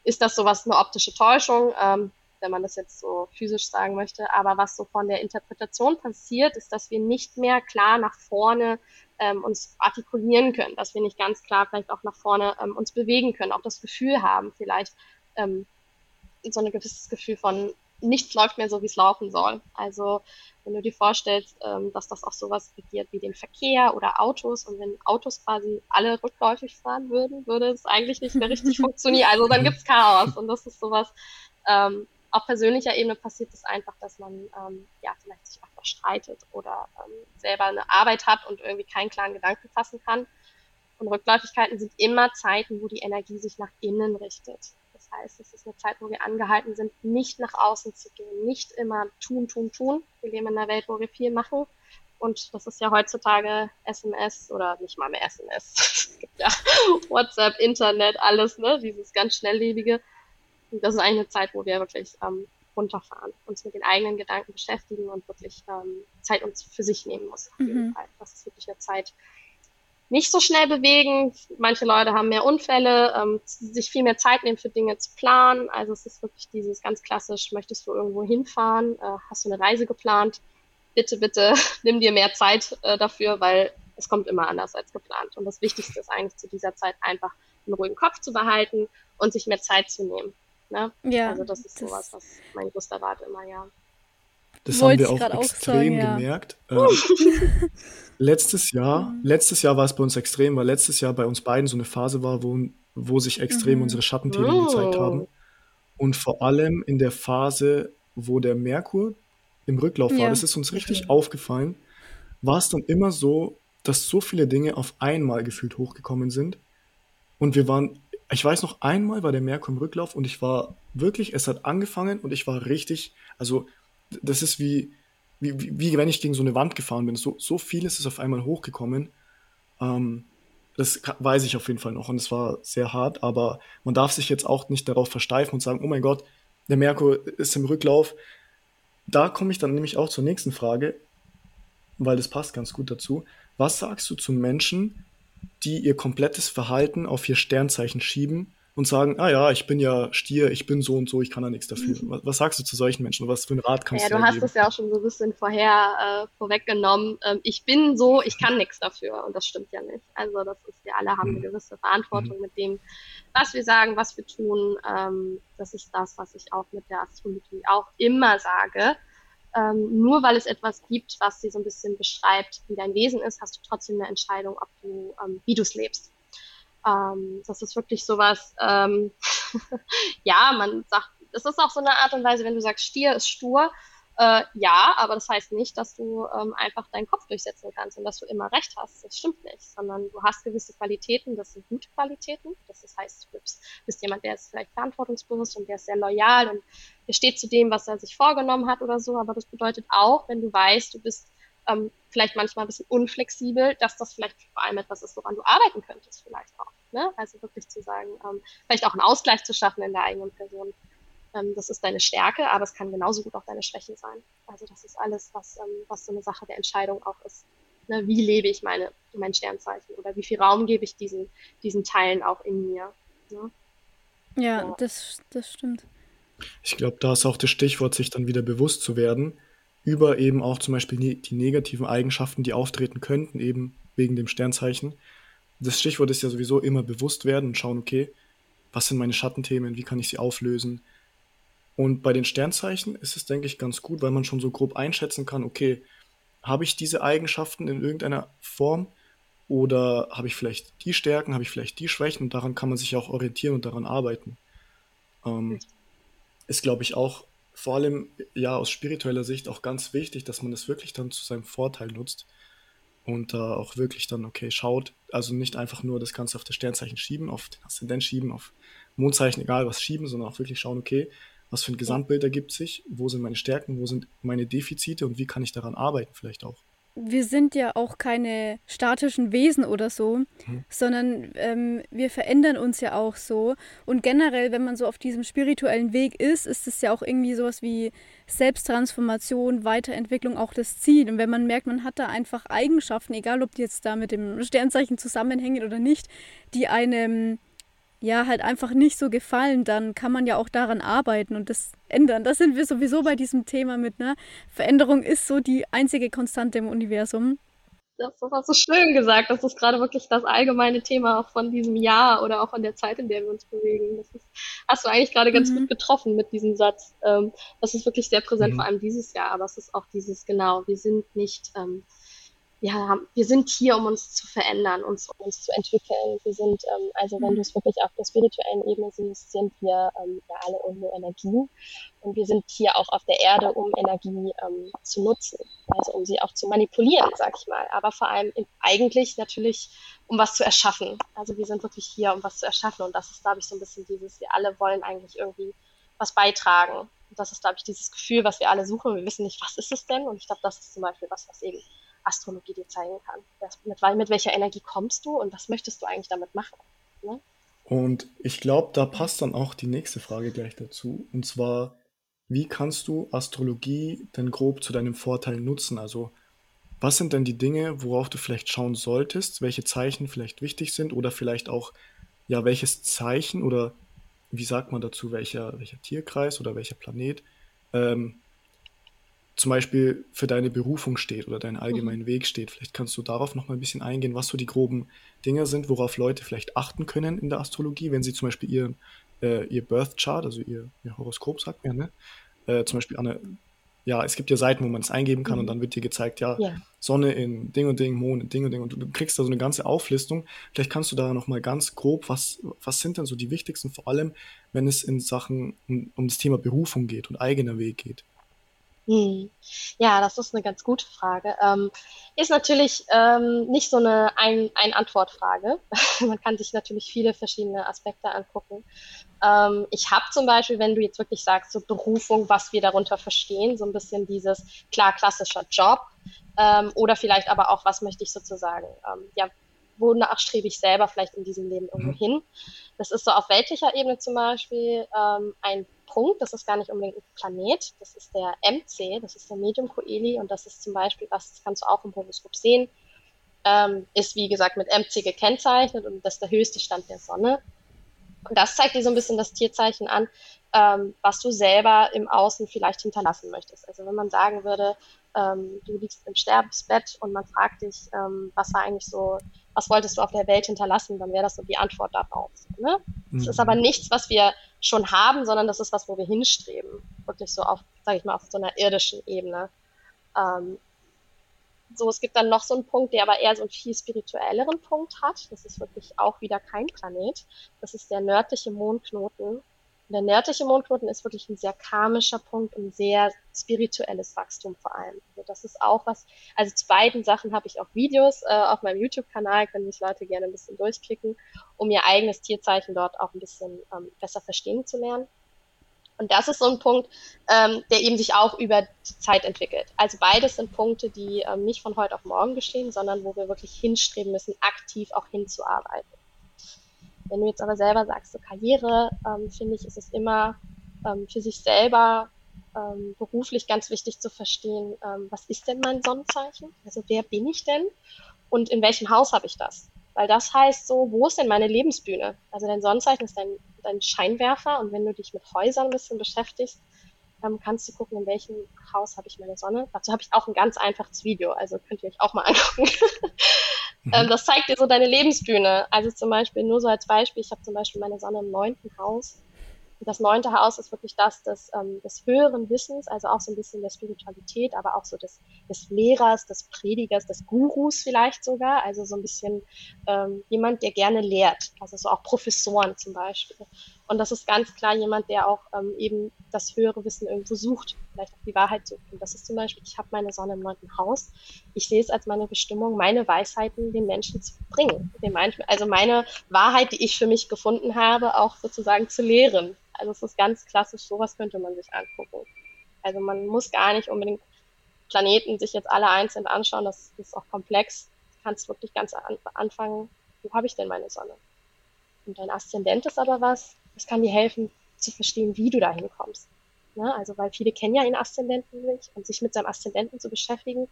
ist das sowas eine optische Täuschung, ähm, wenn man das jetzt so physisch sagen möchte. Aber was so von der Interpretation passiert, ist, dass wir nicht mehr klar nach vorne ähm, uns artikulieren können, dass wir nicht ganz klar vielleicht auch nach vorne ähm, uns bewegen können, auch das Gefühl haben, vielleicht ähm, so ein gewisses Gefühl von nichts läuft mehr so, wie es laufen soll. Also wenn du dir vorstellst, ähm, dass das auch sowas regiert wie den Verkehr oder Autos und wenn Autos quasi alle rückläufig fahren würden, würde es eigentlich nicht mehr richtig <laughs> funktionieren. Also dann gibt's Chaos und das ist sowas, ähm, auf persönlicher Ebene passiert es einfach, dass man ähm, ja vielleicht sich öfter streitet oder ähm, selber eine Arbeit hat und irgendwie keinen klaren Gedanken fassen kann. Und Rückläufigkeiten sind immer Zeiten, wo die Energie sich nach innen richtet. Das heißt, es ist eine Zeit, wo wir angehalten sind, nicht nach außen zu gehen, nicht immer tun, tun, tun. Wir leben in einer Welt, wo wir viel machen. Und das ist ja heutzutage SMS oder nicht mal mehr SMS. <laughs> es gibt ja WhatsApp, Internet, alles, ne? Dieses ganz schnelllebige. Und das ist eigentlich eine Zeit, wo wir wirklich ähm, runterfahren, uns mit den eigenen Gedanken beschäftigen und wirklich ähm, Zeit uns für sich nehmen muss. Mhm. Das ist wirklich eine Zeit, nicht so schnell bewegen. Manche Leute haben mehr Unfälle, ähm, sich viel mehr Zeit nehmen für Dinge zu planen. Also es ist wirklich dieses ganz klassisch, möchtest du irgendwo hinfahren, äh, hast du eine Reise geplant, bitte, bitte <laughs> nimm dir mehr Zeit äh, dafür, weil es kommt immer anders als geplant. Und das Wichtigste ist eigentlich zu dieser Zeit einfach einen ruhigen Kopf zu behalten und sich mehr Zeit zu nehmen. Ne? Ja, also das ist das sowas, was mein größter Rat immer, ja. Das haben wir auch extrem auch sagen, ja. gemerkt. Ähm, <laughs> letztes Jahr, mhm. letztes Jahr war es bei uns extrem, weil letztes Jahr bei uns beiden so eine Phase war, wo, wo sich extrem mhm. unsere Schattenthemen oh. gezeigt haben. Und vor allem in der Phase, wo der Merkur im Rücklauf war, ja. das ist uns richtig okay. aufgefallen, war es dann immer so, dass so viele Dinge auf einmal gefühlt hochgekommen sind. Und wir waren, ich weiß noch, einmal war der Merkur im Rücklauf und ich war wirklich, es hat angefangen und ich war richtig, also das ist wie, wie, wie, wenn ich gegen so eine Wand gefahren bin. So, so vieles ist auf einmal hochgekommen. Ähm, das weiß ich auf jeden Fall noch und es war sehr hart, aber man darf sich jetzt auch nicht darauf versteifen und sagen, oh mein Gott, der Merkur ist im Rücklauf. Da komme ich dann nämlich auch zur nächsten Frage, weil das passt ganz gut dazu. Was sagst du zu Menschen, die ihr komplettes Verhalten auf ihr Sternzeichen schieben und sagen, ah ja, ich bin ja Stier, ich bin so und so, ich kann da nichts dafür. Mhm. Was, was sagst du zu solchen Menschen? Was für einen Rat kannst ja, du Ja, du hast es ja auch schon so ein bisschen vorher äh, vorweggenommen. Ähm, ich bin so, ich kann nichts dafür und das stimmt ja nicht. Also das ist, wir alle haben mhm. eine gewisse Verantwortung mhm. mit dem, was wir sagen, was wir tun. Ähm, das ist das, was ich auch mit der Astrologie auch immer sage. Ähm, nur weil es etwas gibt, was sie so ein bisschen beschreibt, wie dein Wesen ist, hast du trotzdem eine Entscheidung, ob du, ähm, wie du es lebst. Ähm, das ist wirklich sowas, ähm, <laughs> ja, man sagt, das ist auch so eine Art und Weise, wenn du sagst, Stier ist stur, äh, ja, aber das heißt nicht, dass du ähm, einfach deinen Kopf durchsetzen kannst und dass du immer recht hast. Das stimmt nicht, sondern du hast gewisse Qualitäten, das sind gute Qualitäten. Das heißt, du bist, bist jemand, der ist vielleicht verantwortungsbewusst und der ist sehr loyal und der steht zu dem, was er sich vorgenommen hat oder so. Aber das bedeutet auch, wenn du weißt, du bist ähm, vielleicht manchmal ein bisschen unflexibel, dass das vielleicht vor allem etwas ist, woran du arbeiten könntest, vielleicht auch. Ne? Also wirklich zu sagen, ähm, vielleicht auch einen Ausgleich zu schaffen in der eigenen Person. Ähm, das ist deine Stärke, aber es kann genauso gut auch deine Schwäche sein. Also das ist alles, was, ähm, was so eine Sache der Entscheidung auch ist. Ne? Wie lebe ich meine, mein Sternzeichen oder wie viel Raum gebe ich diesen, diesen Teilen auch in mir? Ne? Ja, ja, Das, das stimmt. Ich glaube, da ist auch das Stichwort, sich dann wieder bewusst zu werden, über eben auch zum Beispiel ne die negativen Eigenschaften, die auftreten könnten, eben wegen dem Sternzeichen. Das Stichwort ist ja sowieso immer bewusst werden und schauen, okay, was sind meine Schattenthemen, wie kann ich sie auflösen. Und bei den Sternzeichen ist es, denke ich, ganz gut, weil man schon so grob einschätzen kann, okay, habe ich diese Eigenschaften in irgendeiner Form oder habe ich vielleicht die Stärken, habe ich vielleicht die Schwächen und daran kann man sich auch orientieren und daran arbeiten. Ähm, ist, glaube ich, auch vor allem ja aus spiritueller Sicht auch ganz wichtig, dass man das wirklich dann zu seinem Vorteil nutzt und da äh, auch wirklich dann, okay, schaut, also nicht einfach nur das Ganze auf das Sternzeichen schieben, auf den Aszendent schieben, auf Mondzeichen, egal was schieben, sondern auch wirklich schauen, okay, was für ein Gesamtbild ergibt sich, wo sind meine Stärken, wo sind meine Defizite und wie kann ich daran arbeiten vielleicht auch wir sind ja auch keine statischen Wesen oder so, mhm. sondern ähm, wir verändern uns ja auch so. Und generell, wenn man so auf diesem spirituellen Weg ist, ist es ja auch irgendwie sowas wie Selbsttransformation, Weiterentwicklung auch das Ziel. Und wenn man merkt, man hat da einfach Eigenschaften, egal ob die jetzt da mit dem Sternzeichen zusammenhängen oder nicht, die einem ja halt einfach nicht so gefallen, dann kann man ja auch daran arbeiten und das ändern. Da sind wir sowieso bei diesem Thema mit, ne? Veränderung ist so die einzige Konstante im Universum. Das, das hast du schön gesagt. Das ist gerade wirklich das allgemeine Thema auch von diesem Jahr oder auch von der Zeit, in der wir uns bewegen. Das ist, hast du eigentlich gerade ganz mhm. gut getroffen mit diesem Satz. Ähm, das ist wirklich sehr präsent, mhm. vor allem dieses Jahr. Aber es ist auch dieses genau. Wir sind nicht ähm, ja, wir sind hier, um uns zu verändern, uns, um uns zu entwickeln. Wir sind, ähm, also wenn mhm. du es wirklich auf der spirituellen Ebene siehst, sind wir ähm, ja alle irgendwo Energie. Und wir sind hier auch auf der Erde, um Energie ähm, zu nutzen. Also um sie auch zu manipulieren, sag ich mal. Aber vor allem in, eigentlich natürlich, um was zu erschaffen. Also wir sind wirklich hier, um was zu erschaffen. Und das ist, glaube ich, so ein bisschen dieses, wir alle wollen eigentlich irgendwie was beitragen. Und das ist, glaube ich, dieses Gefühl, was wir alle suchen. Wir wissen nicht, was ist es denn? Und ich glaube, das ist zum Beispiel was, was eben Astrologie dir zeigen kann. mit, mit welcher Energie kommst du und was möchtest du eigentlich damit machen? Ne? Und ich glaube, da passt dann auch die nächste Frage gleich dazu. Und zwar, wie kannst du Astrologie denn grob zu deinem Vorteil nutzen? Also, was sind denn die Dinge, worauf du vielleicht schauen solltest, welche Zeichen vielleicht wichtig sind oder vielleicht auch, ja, welches Zeichen oder wie sagt man dazu, welcher, welcher Tierkreis oder welcher Planet ähm, zum Beispiel für deine Berufung steht oder deinen allgemeinen mhm. Weg steht. Vielleicht kannst du darauf noch mal ein bisschen eingehen, was so die groben Dinge sind, worauf Leute vielleicht achten können in der Astrologie, wenn sie zum Beispiel ihr, äh, ihr Birth Chart, also ihr, ihr Horoskop, sagt man, ne? Äh, zum Beispiel eine, ja, es gibt ja Seiten, wo man es eingeben kann mhm. und dann wird dir gezeigt, ja, ja, Sonne in Ding und Ding, Mond in Ding und Ding und du, du, kriegst da so eine ganze Auflistung. Vielleicht kannst du da noch mal ganz grob, was, was sind denn so die wichtigsten, vor allem, wenn es in Sachen um, um das Thema Berufung geht und eigener Weg geht. Hm. Ja, das ist eine ganz gute Frage. Ähm, ist natürlich ähm, nicht so eine Ein- Ein-Antwort-Frage. <laughs> Man kann sich natürlich viele verschiedene Aspekte angucken. Ähm, ich habe zum Beispiel, wenn du jetzt wirklich sagst, so Berufung, was wir darunter verstehen, so ein bisschen dieses klar klassischer Job ähm, oder vielleicht aber auch, was möchte ich sozusagen, ähm, ja, wonach strebe ich selber vielleicht in diesem Leben irgendwo mhm. hin. Das ist so auf weltlicher Ebene zum Beispiel ähm, ein Punkt, das ist gar nicht unbedingt ein Planet, das ist der MC, das ist der Medium Coeli und das ist zum Beispiel, was das kannst du auch im Horoskop sehen, ähm, ist wie gesagt mit MC gekennzeichnet und das ist der höchste Stand der Sonne. Und das zeigt dir so ein bisschen das Tierzeichen an, ähm, was du selber im Außen vielleicht hinterlassen möchtest. Also wenn man sagen würde, ähm, du liegst im Sterbensbett und man fragt dich, ähm, was war eigentlich so, was wolltest du auf der Welt hinterlassen, dann wäre das so die Antwort darauf. Ne? Mhm. Das ist aber nichts, was wir schon haben, sondern das ist was, wo wir hinstreben. Wirklich so auf, sage ich mal, auf so einer irdischen Ebene. Ähm, so, es gibt dann noch so einen Punkt, der aber eher so einen viel spirituelleren Punkt hat. Das ist wirklich auch wieder kein Planet. Das ist der nördliche Mondknoten der nördliche Mondknoten ist wirklich ein sehr karmischer Punkt und sehr spirituelles Wachstum vor allem. Also das ist auch was, also zu beiden Sachen habe ich auch Videos äh, auf meinem YouTube-Kanal, können sich Leute gerne ein bisschen durchklicken, um ihr eigenes Tierzeichen dort auch ein bisschen ähm, besser verstehen zu lernen. Und das ist so ein Punkt, ähm, der eben sich auch über die Zeit entwickelt. Also beides sind Punkte, die ähm, nicht von heute auf morgen geschehen, sondern wo wir wirklich hinstreben müssen, aktiv auch hinzuarbeiten. Wenn du jetzt aber selber sagst, so Karriere, ähm, finde ich, ist es immer ähm, für sich selber ähm, beruflich ganz wichtig zu verstehen, ähm, was ist denn mein Sonnenzeichen? Also wer bin ich denn? Und in welchem Haus habe ich das? Weil das heißt so, wo ist denn meine Lebensbühne? Also dein Sonnenzeichen ist dein, dein Scheinwerfer und wenn du dich mit Häusern ein bisschen beschäftigst, ähm, kannst du gucken, in welchem Haus habe ich meine Sonne. Dazu habe ich auch ein ganz einfaches Video, also könnt ihr euch auch mal <laughs> angucken. Mhm. Ähm, das zeigt dir so deine Lebensbühne. Also zum Beispiel, nur so als Beispiel, ich habe zum Beispiel meine Sonne im neunten Haus. Und das neunte Haus ist wirklich das des, ähm, des höheren Wissens, also auch so ein bisschen der Spiritualität, aber auch so des, des Lehrers, des Predigers, des Gurus vielleicht sogar. Also so ein bisschen ähm, jemand, der gerne lehrt. Also so auch Professoren zum Beispiel. Und das ist ganz klar jemand, der auch ähm, eben das höhere Wissen irgendwo sucht, vielleicht auch die Wahrheit sucht. Und das ist zum Beispiel, ich habe meine Sonne im neunten Haus. Ich sehe es als meine Bestimmung, meine Weisheiten den Menschen zu bringen. Also meine Wahrheit, die ich für mich gefunden habe, auch sozusagen zu lehren. Also es ist ganz klassisch, sowas könnte man sich angucken. Also man muss gar nicht unbedingt Planeten sich jetzt alle einzeln anschauen, das ist auch komplex. Du kannst wirklich ganz an, anfangen, wo habe ich denn meine Sonne? Und dein Aszendent ist aber was, das kann dir helfen zu verstehen, wie du dahin kommst. Ne? Also, weil viele kennen ja ihren Aszendenten nicht und sich mit seinem Aszendenten zu beschäftigen,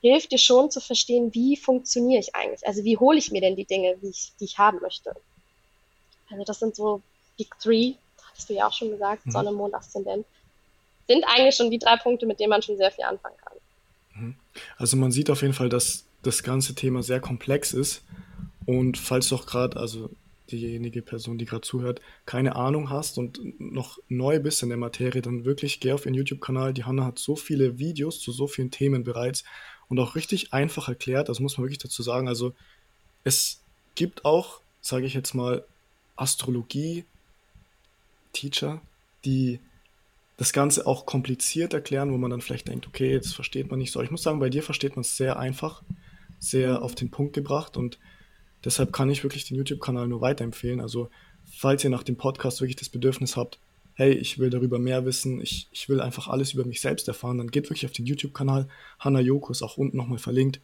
hilft dir schon zu verstehen, wie funktioniere ich eigentlich? Also, wie hole ich mir denn die Dinge, die ich, die ich haben möchte? Also, das sind so Big Three, hast du ja auch schon gesagt, mhm. Sonne, Mond, Aszendent. Sind eigentlich schon die drei Punkte, mit denen man schon sehr viel anfangen kann. Mhm. Also, man sieht auf jeden Fall, dass das ganze Thema sehr komplex ist. Und falls du auch gerade, also diejenige Person, die gerade zuhört, keine Ahnung hast und noch neu bist in der Materie, dann wirklich geh auf ihren YouTube-Kanal. Die Hanna hat so viele Videos zu so vielen Themen bereits und auch richtig einfach erklärt. Das muss man wirklich dazu sagen. Also es gibt auch, sage ich jetzt mal, Astrologie-Teacher, die das Ganze auch kompliziert erklären, wo man dann vielleicht denkt, okay, jetzt versteht man nicht so. Ich muss sagen, bei dir versteht man es sehr einfach, sehr auf den Punkt gebracht und deshalb kann ich wirklich den YouTube-Kanal nur weiterempfehlen. Also, falls ihr nach dem Podcast wirklich das Bedürfnis habt, hey, ich will darüber mehr wissen, ich, ich will einfach alles über mich selbst erfahren, dann geht wirklich auf den YouTube-Kanal. Hanna Joko ist auch unten nochmal verlinkt.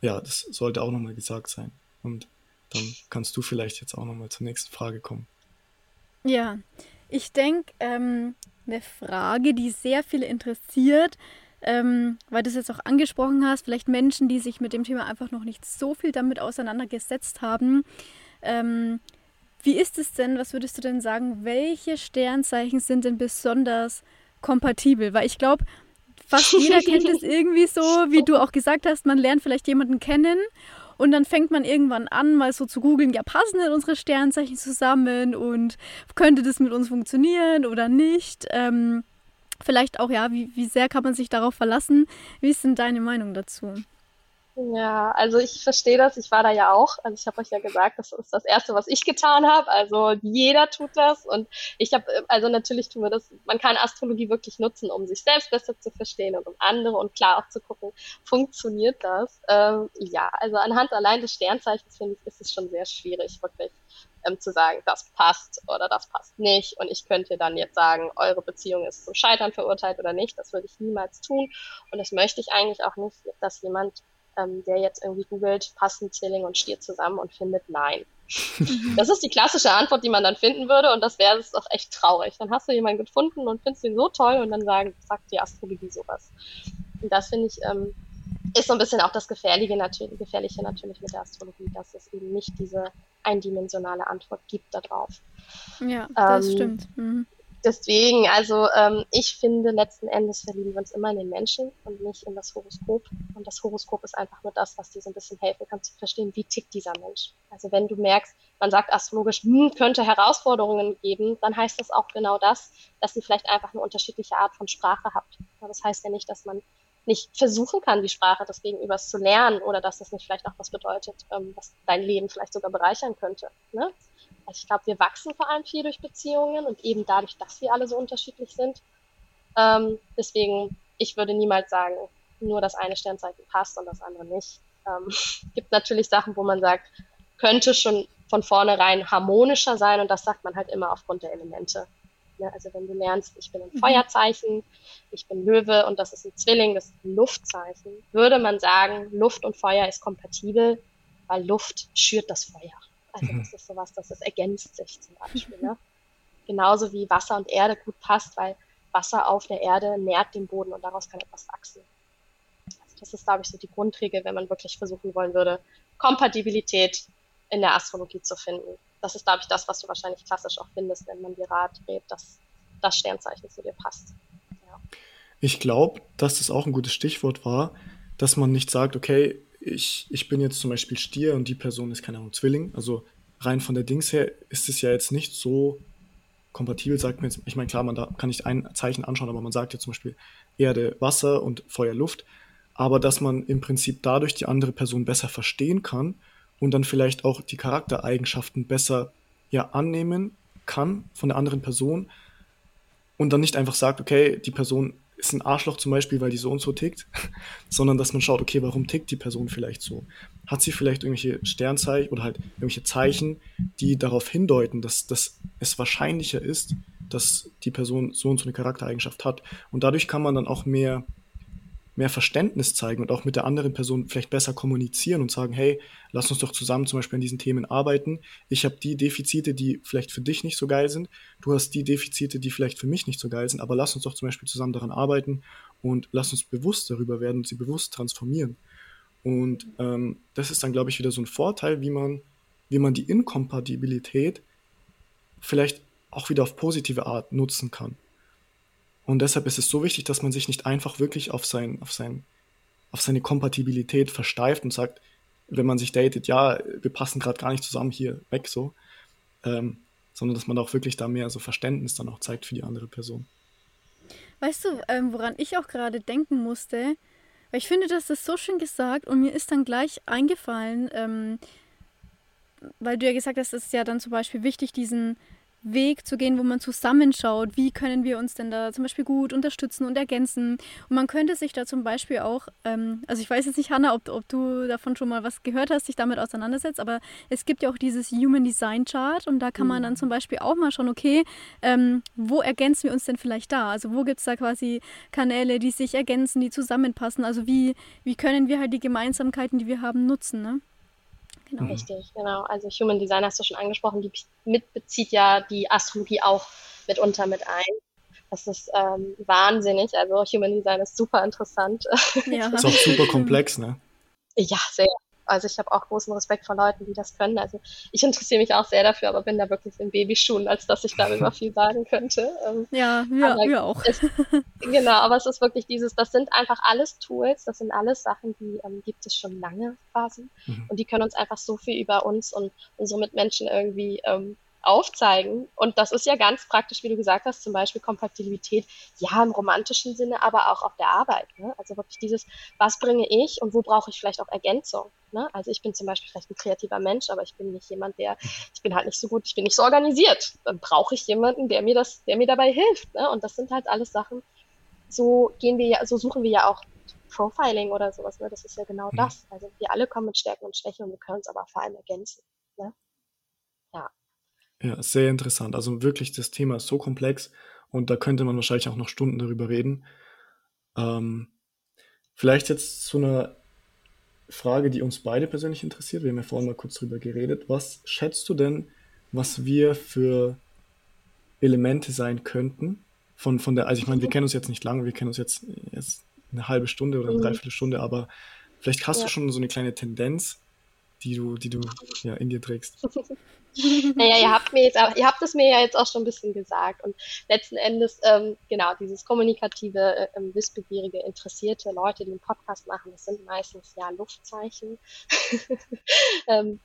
Ja, das sollte auch nochmal gesagt sein. Und dann kannst du vielleicht jetzt auch nochmal zur nächsten Frage kommen. Ja, ich denke, ähm, eine Frage, die sehr viele interessiert, ähm, weil du es jetzt auch angesprochen hast, vielleicht Menschen, die sich mit dem Thema einfach noch nicht so viel damit auseinandergesetzt haben. Ähm, wie ist es denn, was würdest du denn sagen, welche Sternzeichen sind denn besonders kompatibel? Weil ich glaube, fast jeder <laughs> kennt es irgendwie so, wie du auch gesagt hast, man lernt vielleicht jemanden kennen und dann fängt man irgendwann an, mal so zu googeln, ja, passen denn unsere Sternzeichen zusammen und könnte das mit uns funktionieren oder nicht? Ähm, vielleicht auch, ja, wie, wie sehr kann man sich darauf verlassen? Wie ist denn deine Meinung dazu? Ja, also ich verstehe das. Ich war da ja auch. Also ich habe euch ja gesagt, das ist das Erste, was ich getan habe. Also jeder tut das. Und ich habe, also natürlich tun wir das, man kann Astrologie wirklich nutzen, um sich selbst besser zu verstehen und um andere und klar auch zu gucken, funktioniert das? Ähm, ja, also anhand allein des Sternzeichens finde ich, ist es schon sehr schwierig, wirklich ähm, zu sagen, das passt oder das passt nicht. Und ich könnte dann jetzt sagen, eure Beziehung ist zum Scheitern verurteilt oder nicht. Das würde ich niemals tun. Und das möchte ich eigentlich auch nicht, dass jemand ähm, der jetzt irgendwie googelt, passen Zwilling und Stier zusammen und findet nein. Mhm. Das ist die klassische Antwort, die man dann finden würde und das wäre es doch echt traurig. Dann hast du jemanden gefunden und findest ihn so toll und dann sagen, sagt die Astrologie sowas. Und das finde ich, ähm, ist so ein bisschen auch das Gefährliche natürlich, Gefährliche natürlich mit der Astrologie, dass es eben nicht diese eindimensionale Antwort gibt darauf. Ja, das ähm, stimmt. Mhm deswegen, also ähm, ich finde, letzten Endes verlieben wir uns immer in den Menschen und nicht in das Horoskop. Und das Horoskop ist einfach nur das, was dir so ein bisschen helfen kann zu verstehen, wie tickt dieser Mensch. Also wenn du merkst, man sagt astrologisch, hm, könnte Herausforderungen geben, dann heißt das auch genau das, dass ihr vielleicht einfach eine unterschiedliche Art von Sprache habt. Aber das heißt ja nicht, dass man nicht versuchen kann, die Sprache des Gegenübers zu lernen oder dass das nicht vielleicht auch was bedeutet, ähm, was dein Leben vielleicht sogar bereichern könnte. Ne? Also ich glaube, wir wachsen vor allem viel durch Beziehungen und eben dadurch, dass wir alle so unterschiedlich sind. Ähm, deswegen, ich würde niemals sagen, nur das eine Sternzeichen passt und das andere nicht. Ähm, <laughs> gibt natürlich Sachen, wo man sagt, könnte schon von vornherein harmonischer sein und das sagt man halt immer aufgrund der Elemente. Ne? Also wenn du lernst, ich bin ein mhm. Feuerzeichen, ich bin Löwe und das ist ein Zwilling, das ist ein Luftzeichen, würde man sagen, Luft und Feuer ist kompatibel, weil Luft schürt das Feuer. Also mhm. das ist sowas, das ist, ergänzt sich zum Beispiel. Ne? <laughs> Genauso wie Wasser und Erde gut passt, weil Wasser auf der Erde nährt den Boden und daraus kann etwas wachsen. Also das ist, glaube ich, so die Grundregel, wenn man wirklich versuchen wollen würde, Kompatibilität in der Astrologie zu finden. Das ist, glaube ich, das, was du wahrscheinlich klassisch auch findest, wenn man dir Rat dreht, dass das Sternzeichen zu dir passt. Ja. Ich glaube, dass das auch ein gutes Stichwort war, dass man nicht sagt, okay, ich, ich bin jetzt zum Beispiel Stier und die Person ist, keine Ahnung, Zwilling. Also rein von der Dings her ist es ja jetzt nicht so kompatibel, sagt man jetzt. Ich meine, klar, man kann nicht ein Zeichen anschauen, aber man sagt ja zum Beispiel Erde, Wasser und Feuer, Luft. Aber dass man im Prinzip dadurch die andere Person besser verstehen kann und dann vielleicht auch die Charaktereigenschaften besser ja annehmen kann von der anderen Person und dann nicht einfach sagt, okay, die Person ist ein Arschloch zum Beispiel, weil die so und so tickt, <laughs> sondern dass man schaut, okay, warum tickt die Person vielleicht so? Hat sie vielleicht irgendwelche Sternzeichen oder halt irgendwelche Zeichen, die darauf hindeuten, dass, dass es wahrscheinlicher ist, dass die Person so und so eine Charaktereigenschaft hat. Und dadurch kann man dann auch mehr mehr Verständnis zeigen und auch mit der anderen Person vielleicht besser kommunizieren und sagen, hey, lass uns doch zusammen zum Beispiel an diesen Themen arbeiten. Ich habe die Defizite, die vielleicht für dich nicht so geil sind. Du hast die Defizite, die vielleicht für mich nicht so geil sind. Aber lass uns doch zum Beispiel zusammen daran arbeiten und lass uns bewusst darüber werden und sie bewusst transformieren. Und ähm, das ist dann, glaube ich, wieder so ein Vorteil, wie man, wie man die Inkompatibilität vielleicht auch wieder auf positive Art nutzen kann. Und deshalb ist es so wichtig, dass man sich nicht einfach wirklich auf sein, auf sein auf seine Kompatibilität versteift und sagt, wenn man sich datet, ja, wir passen gerade gar nicht zusammen hier weg so, ähm, sondern dass man auch wirklich da mehr so Verständnis dann auch zeigt für die andere Person. Weißt du, ähm, woran ich auch gerade denken musste? Weil ich finde, das ist so schön gesagt und mir ist dann gleich eingefallen, ähm, weil du ja gesagt hast, es ist ja dann zum Beispiel wichtig, diesen Weg zu gehen, wo man zusammenschaut, wie können wir uns denn da zum Beispiel gut unterstützen und ergänzen. Und man könnte sich da zum Beispiel auch, ähm, also ich weiß jetzt nicht, Hanna, ob, ob du davon schon mal was gehört hast, dich damit auseinandersetzt, aber es gibt ja auch dieses Human Design Chart und da kann man dann mhm. zum Beispiel auch mal schauen, okay, ähm, wo ergänzen wir uns denn vielleicht da? Also wo gibt es da quasi Kanäle, die sich ergänzen, die zusammenpassen? Also wie, wie können wir halt die Gemeinsamkeiten, die wir haben, nutzen, ne? Genau. Richtig, genau. Also Human Design hast du schon angesprochen, die mitbezieht ja die Astrologie auch mitunter mit ein. Das ist ähm, wahnsinnig. Also Human Design ist super interessant. Ja. <laughs> ist auch super komplex, ne? Ja, sehr. Also ich habe auch großen Respekt vor Leuten, die das können. Also ich interessiere mich auch sehr dafür, aber bin da wirklich in Babyschuhen, als dass ich darüber <laughs> viel sagen könnte. Ähm, ja, wir, wir auch. Es, <laughs> genau, aber es ist wirklich dieses, das sind einfach alles Tools, das sind alles Sachen, die ähm, gibt es schon lange quasi. Mhm. Und die können uns einfach so viel über uns und unsere Mitmenschen irgendwie ähm, aufzeigen. Und das ist ja ganz praktisch, wie du gesagt hast, zum Beispiel Kompatibilität, ja, im romantischen Sinne, aber auch auf der Arbeit. Ne? Also wirklich dieses, was bringe ich und wo brauche ich vielleicht auch Ergänzung. Ne? Also ich bin zum Beispiel vielleicht ein kreativer Mensch, aber ich bin nicht jemand, der, ich bin halt nicht so gut, ich bin nicht so organisiert. Dann brauche ich jemanden, der mir das, der mir dabei hilft. Ne? Und das sind halt alles Sachen, so gehen wir ja, so suchen wir ja auch Profiling oder sowas. Ne? Das ist ja genau mhm. das. Also wir alle kommen mit Stärken und Schwächen und wir können uns aber vor allem ergänzen. Ja. Ja, sehr interessant. Also wirklich, das Thema ist so komplex und da könnte man wahrscheinlich auch noch Stunden darüber reden. Ähm, vielleicht jetzt zu einer Frage, die uns beide persönlich interessiert. Wir haben ja vorhin mal kurz drüber geredet. Was schätzt du denn, was wir für Elemente sein könnten? Von, von der, also ich meine, wir kennen uns jetzt nicht lange, wir kennen uns jetzt, jetzt eine halbe Stunde oder eine mhm. Dreiviertelstunde, aber vielleicht hast ja. du schon so eine kleine Tendenz, die du, die du ja, in dir trägst. <laughs> naja, ihr habt mir jetzt, ihr habt es mir ja jetzt auch schon ein bisschen gesagt. Und letzten Endes, ähm, genau, dieses kommunikative, äh, ähm, wissbegierige, interessierte Leute, die einen Podcast machen, das sind meistens ja Luftzeichen. <laughs> ähm,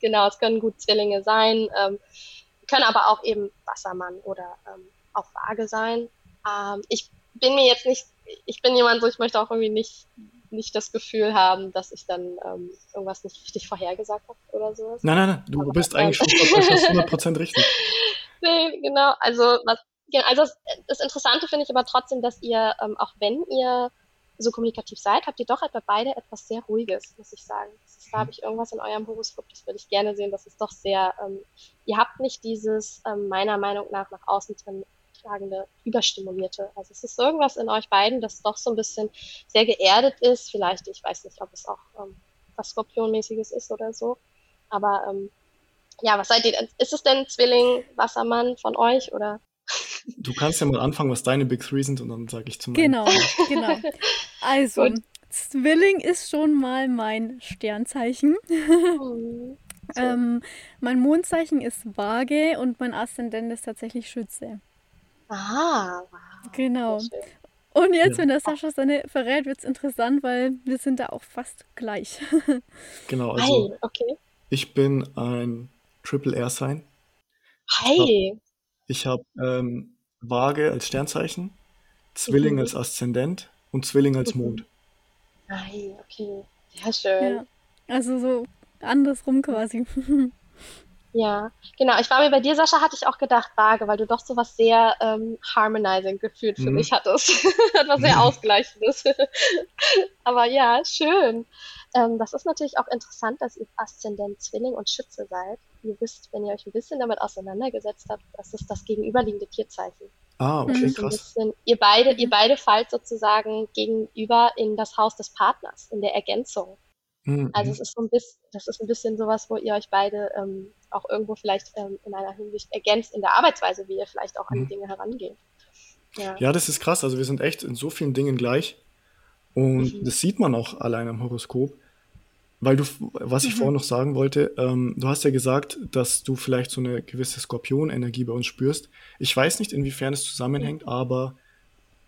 genau, es können gut Zwillinge sein, ähm, können aber auch eben Wassermann oder ähm, auch Waage sein. Ähm, ich bin mir jetzt nicht, ich bin jemand so, ich möchte auch irgendwie nicht nicht das Gefühl haben, dass ich dann ähm, irgendwas nicht richtig vorhergesagt habe oder sowas. Nein, nein, nein, du aber, bist eigentlich schon <laughs> fast 100% richtig. <laughs> Nee, genau, also, was, also das, das Interessante finde ich aber trotzdem, dass ihr, ähm, auch wenn ihr so kommunikativ seid, habt ihr doch etwa beide etwas sehr Ruhiges, muss ich sagen. Ist, da habe ich irgendwas in eurem Horoskop, das würde ich gerne sehen. Das ist doch sehr, ähm, ihr habt nicht dieses ähm, meiner Meinung nach nach außen drin tragende, überstimulierte. Also es ist irgendwas in euch beiden, das doch so ein bisschen sehr geerdet ist. Vielleicht, ich weiß nicht, ob es auch ähm, was Skorpionmäßiges ist oder so. Aber ähm, ja, was seid ihr denn? Ist es denn Zwilling, Wassermann von euch oder? <laughs> Du kannst ja mal anfangen, was deine Big Three sind und dann sage ich zum Genau, genau. Also, Zwilling ist schon mal mein Sternzeichen. Mhm. <laughs> ähm, mein Mondzeichen ist Waage und mein Aszendent ist tatsächlich Schütze. Ah, wow. Genau. Und jetzt, ja. wenn der Sascha seine verrät, wird es interessant, weil wir sind da auch fast gleich. <laughs> genau, also Hi, okay. ich bin ein Triple R Sign. Hi. Ich habe hab, ähm, Waage als Sternzeichen, Zwilling mhm. als Aszendent und Zwilling als mhm. Mond. Hi, okay. Ja, schön. Ja. Also so andersrum quasi. <laughs> Ja, genau. Ich war mir bei dir, Sascha, hatte ich auch gedacht, vage, weil du doch so was sehr ähm, harmonizing gefühlt für mhm. mich hattest. <laughs> Etwas sehr Ausgleichendes. <laughs> Aber ja, schön. Ähm, das ist natürlich auch interessant, dass ihr Aszendent Zwilling und Schütze seid. Ihr wisst, wenn ihr euch ein bisschen damit auseinandergesetzt habt, das ist das gegenüberliegende Tierzeichen. Ah, okay, krass. Bisschen, ihr beide, ihr beide fallt sozusagen gegenüber in das Haus des Partners, in der Ergänzung. Mhm. Also es ist so ein bisschen, das ist ein bisschen sowas, wo ihr euch beide ähm, auch irgendwo vielleicht ähm, in einer Hinsicht ergänzt in der Arbeitsweise, wie ihr vielleicht auch an die mhm. Dinge herangeht. Ja. ja, das ist krass. Also wir sind echt in so vielen Dingen gleich. Und mhm. das sieht man auch allein am Horoskop. Weil du, was ich mhm. vorhin noch sagen wollte, ähm, du hast ja gesagt, dass du vielleicht so eine gewisse Skorpion-Energie bei uns spürst. Ich weiß nicht, inwiefern es zusammenhängt, aber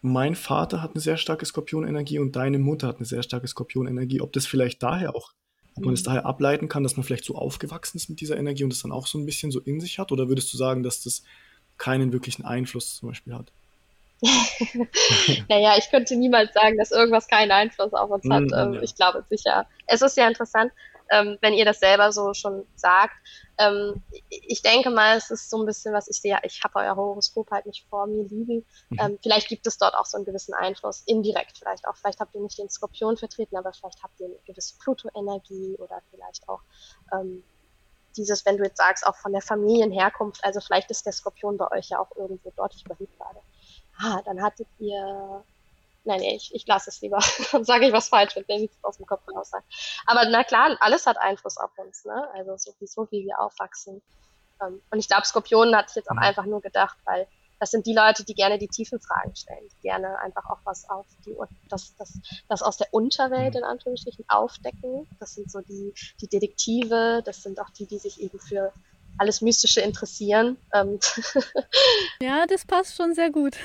mein Vater hat eine sehr starke Skorpionenergie und deine Mutter hat eine sehr starke Skorpionenergie. Ob das vielleicht daher auch, ob man es daher ableiten kann, dass man vielleicht so aufgewachsen ist mit dieser Energie und es dann auch so ein bisschen so in sich hat? Oder würdest du sagen, dass das keinen wirklichen Einfluss zum Beispiel hat? <laughs> naja, ich könnte niemals sagen, dass irgendwas keinen Einfluss auf uns hat. Mm, ja. Ich glaube sicher. Es ist ja interessant, ähm, wenn ihr das selber so schon sagt. Ähm, ich denke mal, es ist so ein bisschen, was ich sehe. Ich habe euer Horoskop halt nicht vor mir liegen. Mhm. Ähm, vielleicht gibt es dort auch so einen gewissen Einfluss, indirekt vielleicht auch. Vielleicht habt ihr nicht den Skorpion vertreten, aber vielleicht habt ihr eine gewisse Pluto-Energie oder vielleicht auch ähm, dieses, wenn du jetzt sagst, auch von der Familienherkunft. Also vielleicht ist der Skorpion bei euch ja auch irgendwo dort. Ich überlege gerade ah, dann hattet ihr, nein, nee, ich, ich lasse es lieber. <laughs> Dann sage ich was falsch, wenn ich es aus dem Kopf raus sage. Aber na klar, alles hat Einfluss auf uns, ne? Also sowieso, wie wir aufwachsen. Ähm, und ich glaube, Skorpionen hatte ich jetzt auch mhm. einfach nur gedacht, weil das sind die Leute, die gerne die tiefen Fragen stellen, die gerne einfach auch was auf die, das, das, das aus der Unterwelt mhm. in Anführungsstrichen aufdecken. Das sind so die, die Detektive, das sind auch die, die sich eben für alles Mystische interessieren. Ähm. <laughs> Ja, das passt schon sehr gut.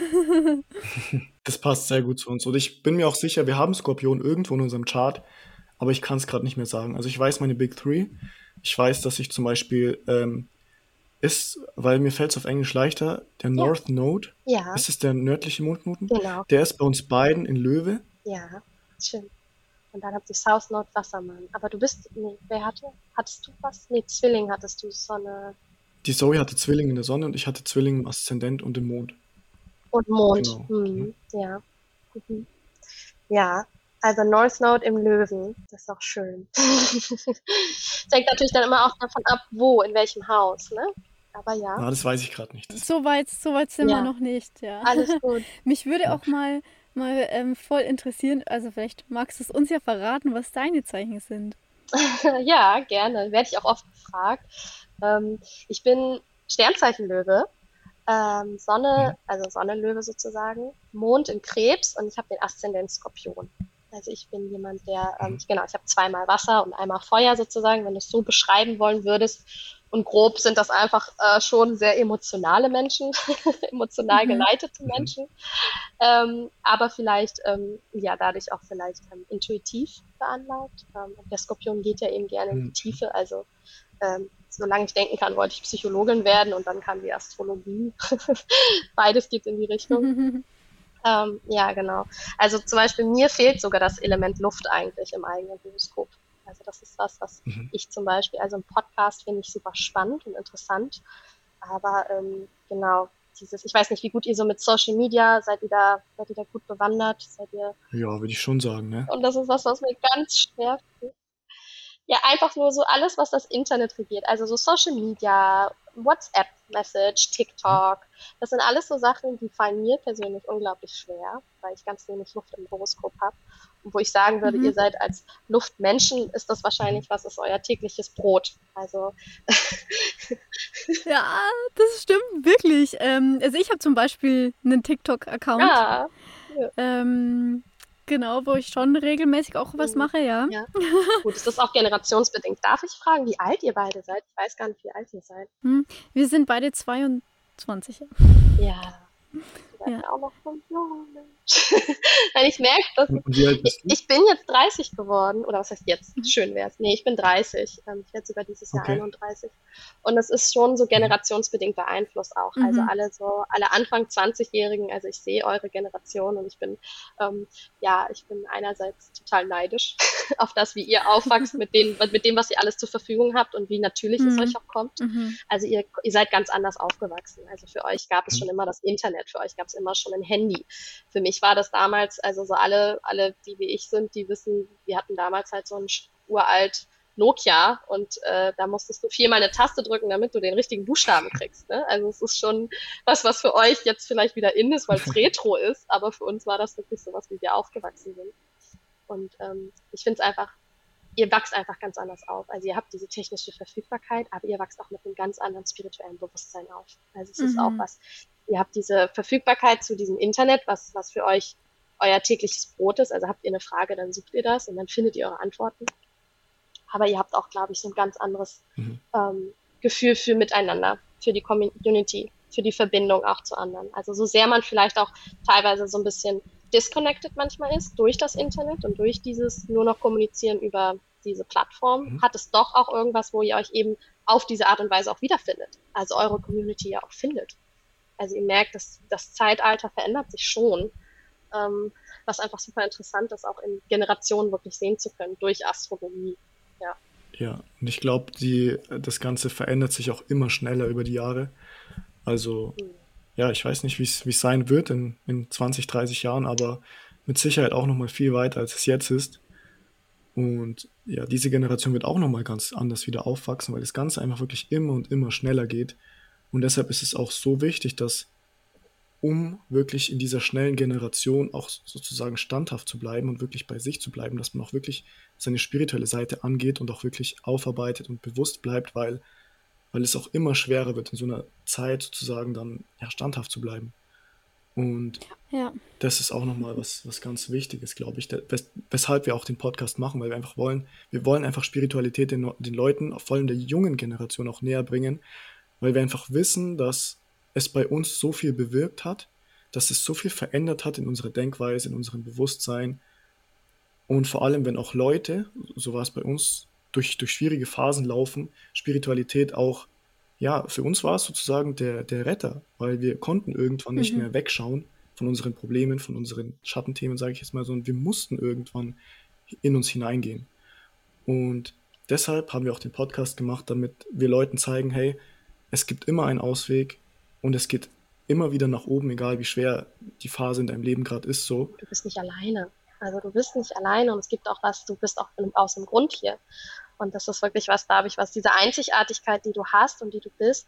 <laughs> das passt sehr gut zu uns. Und ich bin mir auch sicher, wir haben Skorpion irgendwo in unserem Chart, aber ich kann es gerade nicht mehr sagen. Also ich weiß meine Big Three. Ich weiß, dass ich zum Beispiel ähm, ist, weil mir fällt es auf Englisch leichter, der North Node. Ja. Ist es der nördliche Mondknoten? Genau. Der ist bei uns beiden in Löwe. Ja, schön. Und dann habt ihr South Nord Wassermann. Aber du bist, nee, wer hatte? Hattest du was? Nee, Zwilling hattest du, Sonne. Die Zoe hatte Zwilling in der Sonne und ich hatte Zwilling im Aszendent und im Mond. Und Mond, genau. mhm. Mhm. ja. Mhm. Ja, also North Node im Löwen, das ist auch schön. das <laughs> hängt natürlich dann immer auch davon ab, wo, in welchem Haus, ne? Aber ja. Ah, das weiß ich gerade nicht. So weit, so weit sind ja. wir noch nicht, ja. Alles gut. <laughs> Mich würde auch mal mal ähm, voll interessieren. Also vielleicht magst du es uns ja verraten, was deine Zeichen sind. <laughs> ja, gerne. Werde ich auch oft gefragt. Ähm, ich bin Sternzeichen Löwe. Ähm, Sonne, mhm. also Sonnenlöwe sozusagen, Mond in Krebs und ich habe den Aszendent Skorpion. Also ich bin jemand, der, ähm, mhm. genau, ich habe zweimal Wasser und einmal Feuer sozusagen, wenn du es so beschreiben wollen würdest. Und grob sind das einfach äh, schon sehr emotionale Menschen, <laughs> emotional mhm. geleitete mhm. Menschen, ähm, aber vielleicht ähm, ja dadurch auch vielleicht ähm, intuitiv veranlagt. Ähm, der Skorpion geht ja eben gerne in die mhm. Tiefe, also ähm, solange ich denken kann, wollte ich Psychologin werden und dann kam die Astrologie. <laughs> Beides geht in die Richtung. <laughs> Ähm, ja, genau. Also zum Beispiel mir fehlt sogar das Element Luft eigentlich im eigenen Horoskop. Also das ist was, was mhm. ich zum Beispiel, also im Podcast finde ich super spannend und interessant. Aber ähm, genau, dieses, ich weiß nicht, wie gut ihr so mit Social Media, seid ihr da, seid ihr da gut bewandert? Seid ihr. Ja, würde ich schon sagen, ne? Und das ist was, was mir ganz schwer fällt. Ja, einfach nur so alles, was das Internet regiert. Also so Social Media, WhatsApp-Message, TikTok. Das sind alles so Sachen, die fallen mir persönlich unglaublich schwer, weil ich ganz wenig Luft im Horoskop habe wo ich sagen würde, mhm. ihr seid als Luftmenschen, ist das wahrscheinlich, was ist euer tägliches Brot. Also. ja, das stimmt wirklich. Ähm, also ich habe zum Beispiel einen TikTok-Account. Ja. Ähm, genau, wo ich schon regelmäßig auch was mhm. mache, ja. ja. Gut, ist das auch generationsbedingt. Darf ich fragen, wie alt ihr beide seid? Ich weiß gar nicht, wie alt ihr seid. Hm, wir sind beide 22. Ja ja. auch noch fünf Jahre. <laughs> Wenn ich merke, dass ich, ich, bin jetzt 30 geworden, oder was heißt jetzt? Mhm. Schön wäre es. Nee, ich bin 30. Ähm, ich werde sogar dieses Jahr okay. 31. Und das ist schon so generationsbedingter Einfluss auch. Mhm. Also alle so, alle Anfang 20-Jährigen, also ich sehe eure Generation und ich bin, ähm, ja, ich bin einerseits total neidisch <laughs> auf das, wie ihr aufwachst <laughs> mit, den, mit dem, was ihr alles zur Verfügung habt und wie natürlich mhm. es euch auch kommt. Mhm. Also ihr, ihr seid ganz anders aufgewachsen. Also für euch gab es mhm. schon immer das Internet, für euch gab es immer schon ein Handy. Für mich war das damals, also so alle, alle, die wie ich sind, die wissen, wir hatten damals halt so ein uralt Nokia und äh, da musstest du viermal eine Taste drücken, damit du den richtigen Buchstaben kriegst. Ne? Also es ist schon was, was für euch jetzt vielleicht wieder in ist, weil es <laughs> Retro ist, aber für uns war das wirklich so was, wie wir aufgewachsen sind. Und ähm, ich finde es einfach, ihr wachst einfach ganz anders auf. Also ihr habt diese technische Verfügbarkeit, aber ihr wachst auch mit einem ganz anderen spirituellen Bewusstsein auf. Also es mhm. ist auch mhm. was, ihr habt diese Verfügbarkeit zu diesem Internet, was, was für euch euer tägliches Brot ist. Also habt ihr eine Frage, dann sucht ihr das und dann findet ihr eure Antworten. Aber ihr habt auch, glaube ich, so ein ganz anderes mhm. ähm, Gefühl für Miteinander, für die Community, für die Verbindung auch zu anderen. Also so sehr man vielleicht auch teilweise so ein bisschen disconnected manchmal ist durch das Internet und durch dieses nur noch kommunizieren über diese Plattform, mhm. hat es doch auch irgendwas, wo ihr euch eben auf diese Art und Weise auch wiederfindet. Also eure Community ja auch findet. Also ihr merkt, dass das Zeitalter verändert sich schon, ähm, was einfach super interessant ist, auch in Generationen wirklich sehen zu können durch Astronomie. Ja. Ja, und ich glaube, das Ganze verändert sich auch immer schneller über die Jahre. Also, mhm. ja, ich weiß nicht, wie es sein wird in, in 20, 30 Jahren, aber mit Sicherheit auch nochmal viel weiter, als es jetzt ist. Und ja, diese Generation wird auch nochmal ganz anders wieder aufwachsen, weil das Ganze einfach wirklich immer und immer schneller geht. Und deshalb ist es auch so wichtig, dass, um wirklich in dieser schnellen Generation auch sozusagen standhaft zu bleiben und wirklich bei sich zu bleiben, dass man auch wirklich seine spirituelle Seite angeht und auch wirklich aufarbeitet und bewusst bleibt, weil, weil es auch immer schwerer wird, in so einer Zeit sozusagen dann ja, standhaft zu bleiben. Und ja. das ist auch nochmal was, was ganz Wichtiges, glaube ich, wes weshalb wir auch den Podcast machen, weil wir einfach wollen, wir wollen einfach Spiritualität den, den Leuten, vor allem der jungen Generation, auch näher bringen, weil wir einfach wissen, dass es bei uns so viel bewirkt hat, dass es so viel verändert hat in unserer Denkweise, in unserem Bewusstsein. Und vor allem, wenn auch Leute, so war es bei uns, durch, durch schwierige Phasen laufen, Spiritualität auch ja, für uns war es sozusagen der, der Retter, weil wir konnten irgendwann nicht mhm. mehr wegschauen von unseren Problemen, von unseren Schattenthemen, sage ich jetzt mal so, und wir mussten irgendwann in uns hineingehen. Und deshalb haben wir auch den Podcast gemacht, damit wir Leuten zeigen, hey, es gibt immer einen Ausweg und es geht immer wieder nach oben, egal wie schwer die Phase in deinem Leben gerade ist. So. Du bist nicht alleine. Also du bist nicht alleine und es gibt auch was, du bist auch aus dem Grund hier. Und das ist wirklich was, glaube ich, was diese Einzigartigkeit, die du hast und die du bist,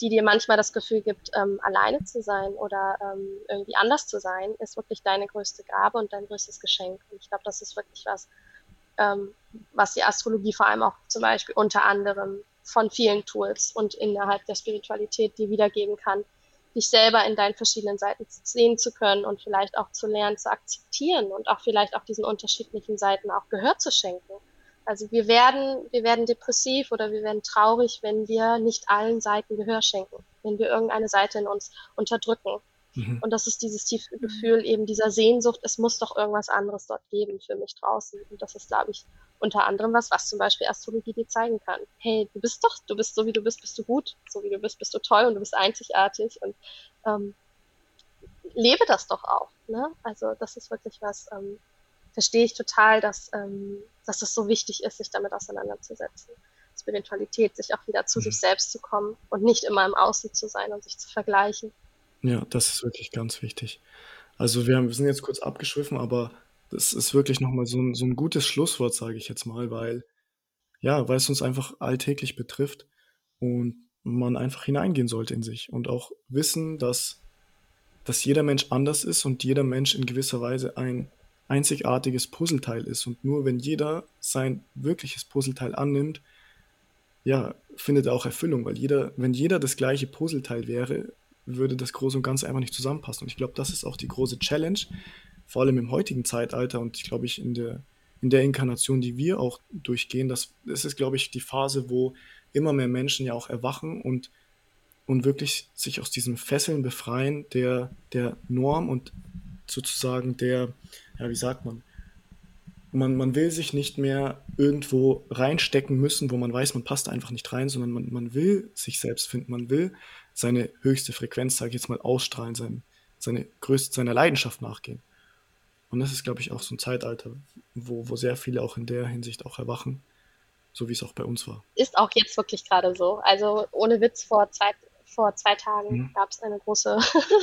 die dir manchmal das Gefühl gibt, ähm, alleine zu sein oder ähm, irgendwie anders zu sein, ist wirklich deine größte Gabe und dein größtes Geschenk. Und ich glaube, das ist wirklich was, ähm, was die Astrologie vor allem auch zum Beispiel unter anderem von vielen Tools und innerhalb der Spiritualität dir wiedergeben kann, dich selber in deinen verschiedenen Seiten sehen zu können und vielleicht auch zu lernen, zu akzeptieren und auch vielleicht auch diesen unterschiedlichen Seiten auch Gehör zu schenken. Also wir werden, wir werden depressiv oder wir werden traurig, wenn wir nicht allen Seiten Gehör schenken, wenn wir irgendeine Seite in uns unterdrücken. Mhm. Und das ist dieses tiefe Gefühl eben dieser Sehnsucht, es muss doch irgendwas anderes dort geben für mich draußen. Und das ist, glaube ich, unter anderem was, was zum Beispiel Astrologie dir zeigen kann. Hey, du bist doch, du bist so wie du bist, bist du gut, so wie du bist, bist du toll und du bist einzigartig und ähm, lebe das doch auch. Ne? Also das ist wirklich was, ähm, verstehe ich total, dass, ähm, dass es so wichtig ist, sich damit auseinanderzusetzen. Spiritualität, sich auch wieder zu mhm. sich selbst zu kommen und nicht immer im Außen zu sein und sich zu vergleichen. Ja, das ist wirklich ganz wichtig. Also wir, haben, wir sind jetzt kurz abgeschwiffen, aber das ist wirklich nochmal so ein, so ein gutes Schlusswort, sage ich jetzt mal, weil, ja, weil es uns einfach alltäglich betrifft und man einfach hineingehen sollte in sich und auch wissen, dass, dass jeder Mensch anders ist und jeder Mensch in gewisser Weise ein einzigartiges Puzzleteil ist. Und nur wenn jeder sein wirkliches Puzzleteil annimmt, ja, findet er auch Erfüllung, weil jeder, wenn jeder das gleiche Puzzleteil wäre, würde das Große und Ganze einfach nicht zusammenpassen. Und ich glaube, das ist auch die große Challenge, vor allem im heutigen Zeitalter und ich glaube ich in der, in der Inkarnation, die wir auch durchgehen, das, das ist, glaube ich, die Phase, wo immer mehr Menschen ja auch erwachen und, und wirklich sich aus diesen Fesseln befreien der, der Norm und sozusagen der, ja, wie sagt man, man, man will sich nicht mehr irgendwo reinstecken müssen, wo man weiß, man passt einfach nicht rein, sondern man, man will sich selbst finden, man will seine höchste Frequenz, sage ich jetzt mal, ausstrahlen, sein, seine größte, seiner Leidenschaft nachgehen. Und das ist, glaube ich, auch so ein Zeitalter, wo, wo sehr viele auch in der Hinsicht auch erwachen, so wie es auch bei uns war. Ist auch jetzt wirklich gerade so. Also ohne Witz, vor zwei, vor zwei Tagen mhm. gab es eine große,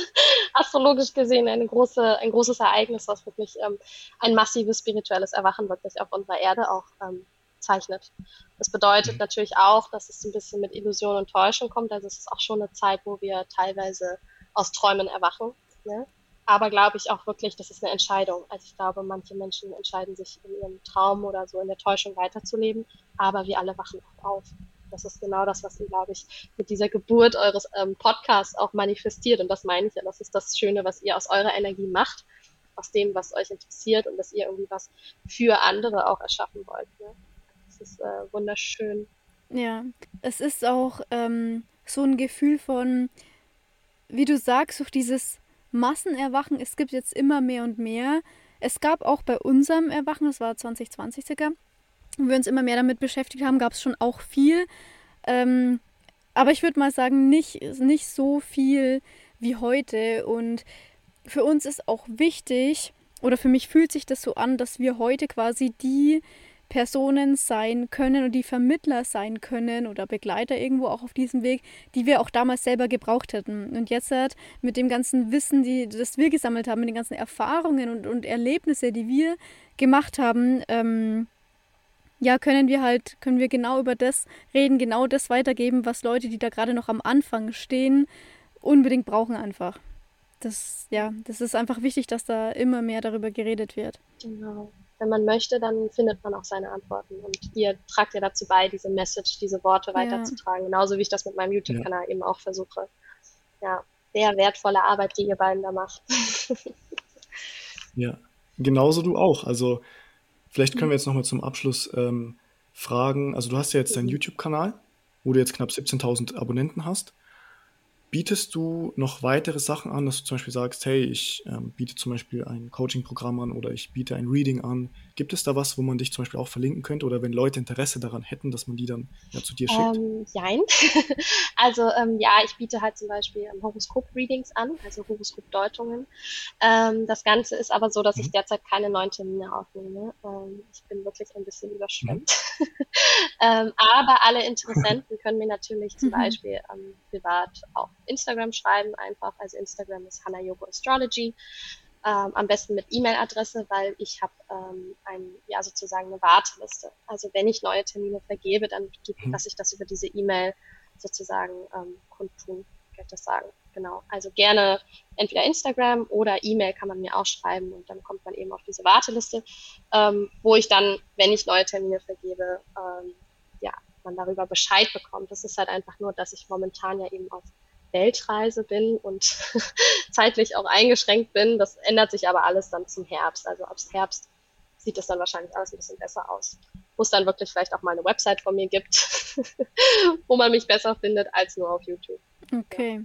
<laughs> astrologisch gesehen, eine große, ein großes Ereignis, was wirklich ähm, ein massives spirituelles Erwachen wirklich auf unserer Erde auch ähm, zeichnet. Das bedeutet mhm. natürlich auch, dass es ein bisschen mit Illusion und Täuschung kommt. Also es ist auch schon eine Zeit, wo wir teilweise aus Träumen erwachen. Ne? Aber glaube ich auch wirklich, das ist eine Entscheidung. Also ich glaube, manche Menschen entscheiden sich in ihrem Traum oder so in der Täuschung weiterzuleben, aber wir alle wachen auch auf. Das ist genau das, was ihr, glaube ich, mit dieser Geburt eures ähm, Podcasts auch manifestiert. Und das meine ich ja, das ist das Schöne, was ihr aus eurer Energie macht, aus dem, was euch interessiert und dass ihr irgendwie was für andere auch erschaffen wollt. Ne? Das ist äh, wunderschön. Ja, es ist auch ähm, so ein Gefühl von, wie du sagst, durch dieses Massenerwachen, es gibt jetzt immer mehr und mehr. Es gab auch bei unserem Erwachen, das war 2020 circa, wo wir uns immer mehr damit beschäftigt haben, gab es schon auch viel. Ähm, aber ich würde mal sagen, nicht, nicht so viel wie heute. Und für uns ist auch wichtig, oder für mich fühlt sich das so an, dass wir heute quasi die Personen sein können und die Vermittler sein können oder Begleiter irgendwo auch auf diesem Weg, die wir auch damals selber gebraucht hätten. Und jetzt halt mit dem ganzen Wissen, die, das wir gesammelt haben, mit den ganzen Erfahrungen und, und Erlebnisse, die wir gemacht haben, ähm, ja, können wir halt, können wir genau über das reden, genau das weitergeben, was Leute, die da gerade noch am Anfang stehen, unbedingt brauchen einfach. Das, ja, das ist einfach wichtig, dass da immer mehr darüber geredet wird. Genau. Wenn man möchte, dann findet man auch seine Antworten. Und ihr tragt ja dazu bei, diese Message, diese Worte weiterzutragen. Ja. Genauso wie ich das mit meinem YouTube-Kanal ja. eben auch versuche. Ja, sehr wertvolle Arbeit, die ihr beiden da macht. <laughs> ja, genauso du auch. Also Vielleicht können wir jetzt nochmal zum Abschluss ähm, fragen. Also, du hast ja jetzt deinen YouTube-Kanal, wo du jetzt knapp 17.000 Abonnenten hast. Bietest du noch weitere Sachen an, dass du zum Beispiel sagst, hey, ich ähm, biete zum Beispiel ein Coaching-Programm an oder ich biete ein Reading an? Gibt es da was, wo man dich zum Beispiel auch verlinken könnte oder wenn Leute Interesse daran hätten, dass man die dann ja, zu dir schickt? Ähm, nein. <laughs> also ähm, ja, ich biete halt zum Beispiel ähm, Horoskop-Readings an, also Horoskop-Deutungen. Ähm, das Ganze ist aber so, dass mhm. ich derzeit keine neuen Termine aufnehme. Ähm, ich bin wirklich ein bisschen überschwemmt. Mhm. <laughs> Aber alle Interessenten können mir natürlich zum. <laughs> Beispiel privat auch Instagram schreiben einfach. Also Instagram ist Hana Yoga Astrology. Ähm, am besten mit E-Mail-Adresse, weil ich habe ähm, ein, ja sozusagen eine Warteliste. Also wenn ich neue Termine vergebe, dann mhm. lasse ich das über diese E-Mail sozusagen ähm, kundtun, kann ich das sagen. Genau. Also gerne entweder Instagram oder E-Mail kann man mir auch schreiben und dann kommt man eben auf diese Warteliste, ähm, wo ich dann, wenn ich neue Termine vergebe, ähm, ja, man darüber Bescheid bekommt. Das ist halt einfach nur, dass ich momentan ja eben auf Weltreise bin und <laughs> zeitlich auch eingeschränkt bin. Das ändert sich aber alles dann zum Herbst. Also ab Herbst sieht das dann wahrscheinlich alles ein bisschen besser aus. Wo es dann wirklich vielleicht auch mal eine Website von mir gibt, <laughs> wo man mich besser findet als nur auf YouTube. Okay.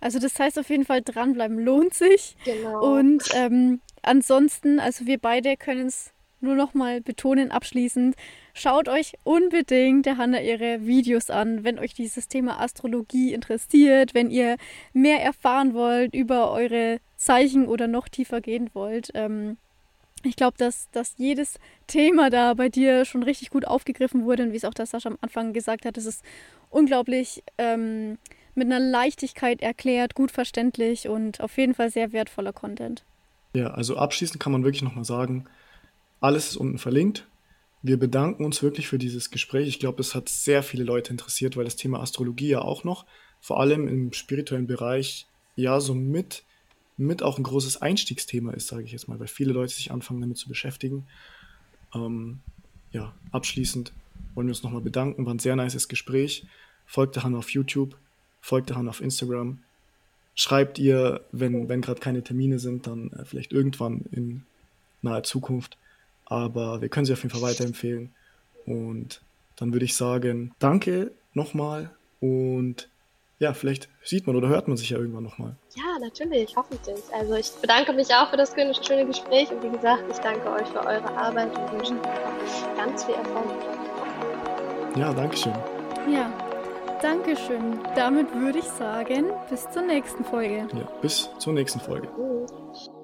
Also das heißt auf jeden Fall dranbleiben lohnt sich. Genau. Und ähm, ansonsten, also wir beide können es nur noch mal betonen abschließend, schaut euch unbedingt der Hanna ihre Videos an, wenn euch dieses Thema Astrologie interessiert, wenn ihr mehr erfahren wollt über eure Zeichen oder noch tiefer gehen wollt. Ähm, ich glaube, dass, dass jedes Thema da bei dir schon richtig gut aufgegriffen wurde und wie es auch der Sascha am Anfang gesagt hat, es ist unglaublich ähm, mit einer Leichtigkeit erklärt, gut verständlich und auf jeden Fall sehr wertvoller Content. Ja, also abschließend kann man wirklich nochmal sagen, alles ist unten verlinkt. Wir bedanken uns wirklich für dieses Gespräch. Ich glaube, es hat sehr viele Leute interessiert, weil das Thema Astrologie ja auch noch, vor allem im spirituellen Bereich, ja, so mit, auch ein großes Einstiegsthema ist, sage ich jetzt mal, weil viele Leute sich anfangen damit zu beschäftigen. Ähm, ja, abschließend wollen wir uns nochmal bedanken. War ein sehr nices Gespräch. Folgt der Hanna auf YouTube, folgt der Hanna auf Instagram. Schreibt ihr, wenn, wenn gerade keine Termine sind, dann äh, vielleicht irgendwann in naher Zukunft aber wir können sie auf jeden Fall weiterempfehlen. Und dann würde ich sagen, danke nochmal und ja, vielleicht sieht man oder hört man sich ja irgendwann nochmal. Ja, natürlich, hoffentlich. Also ich bedanke mich auch für das schöne Gespräch und wie gesagt, ich danke euch für eure Arbeit und wünsche euch ganz viel Erfolg. Ja, danke schön. Ja, danke schön. Damit würde ich sagen, bis zur nächsten Folge. Ja, bis zur nächsten Folge. Mhm.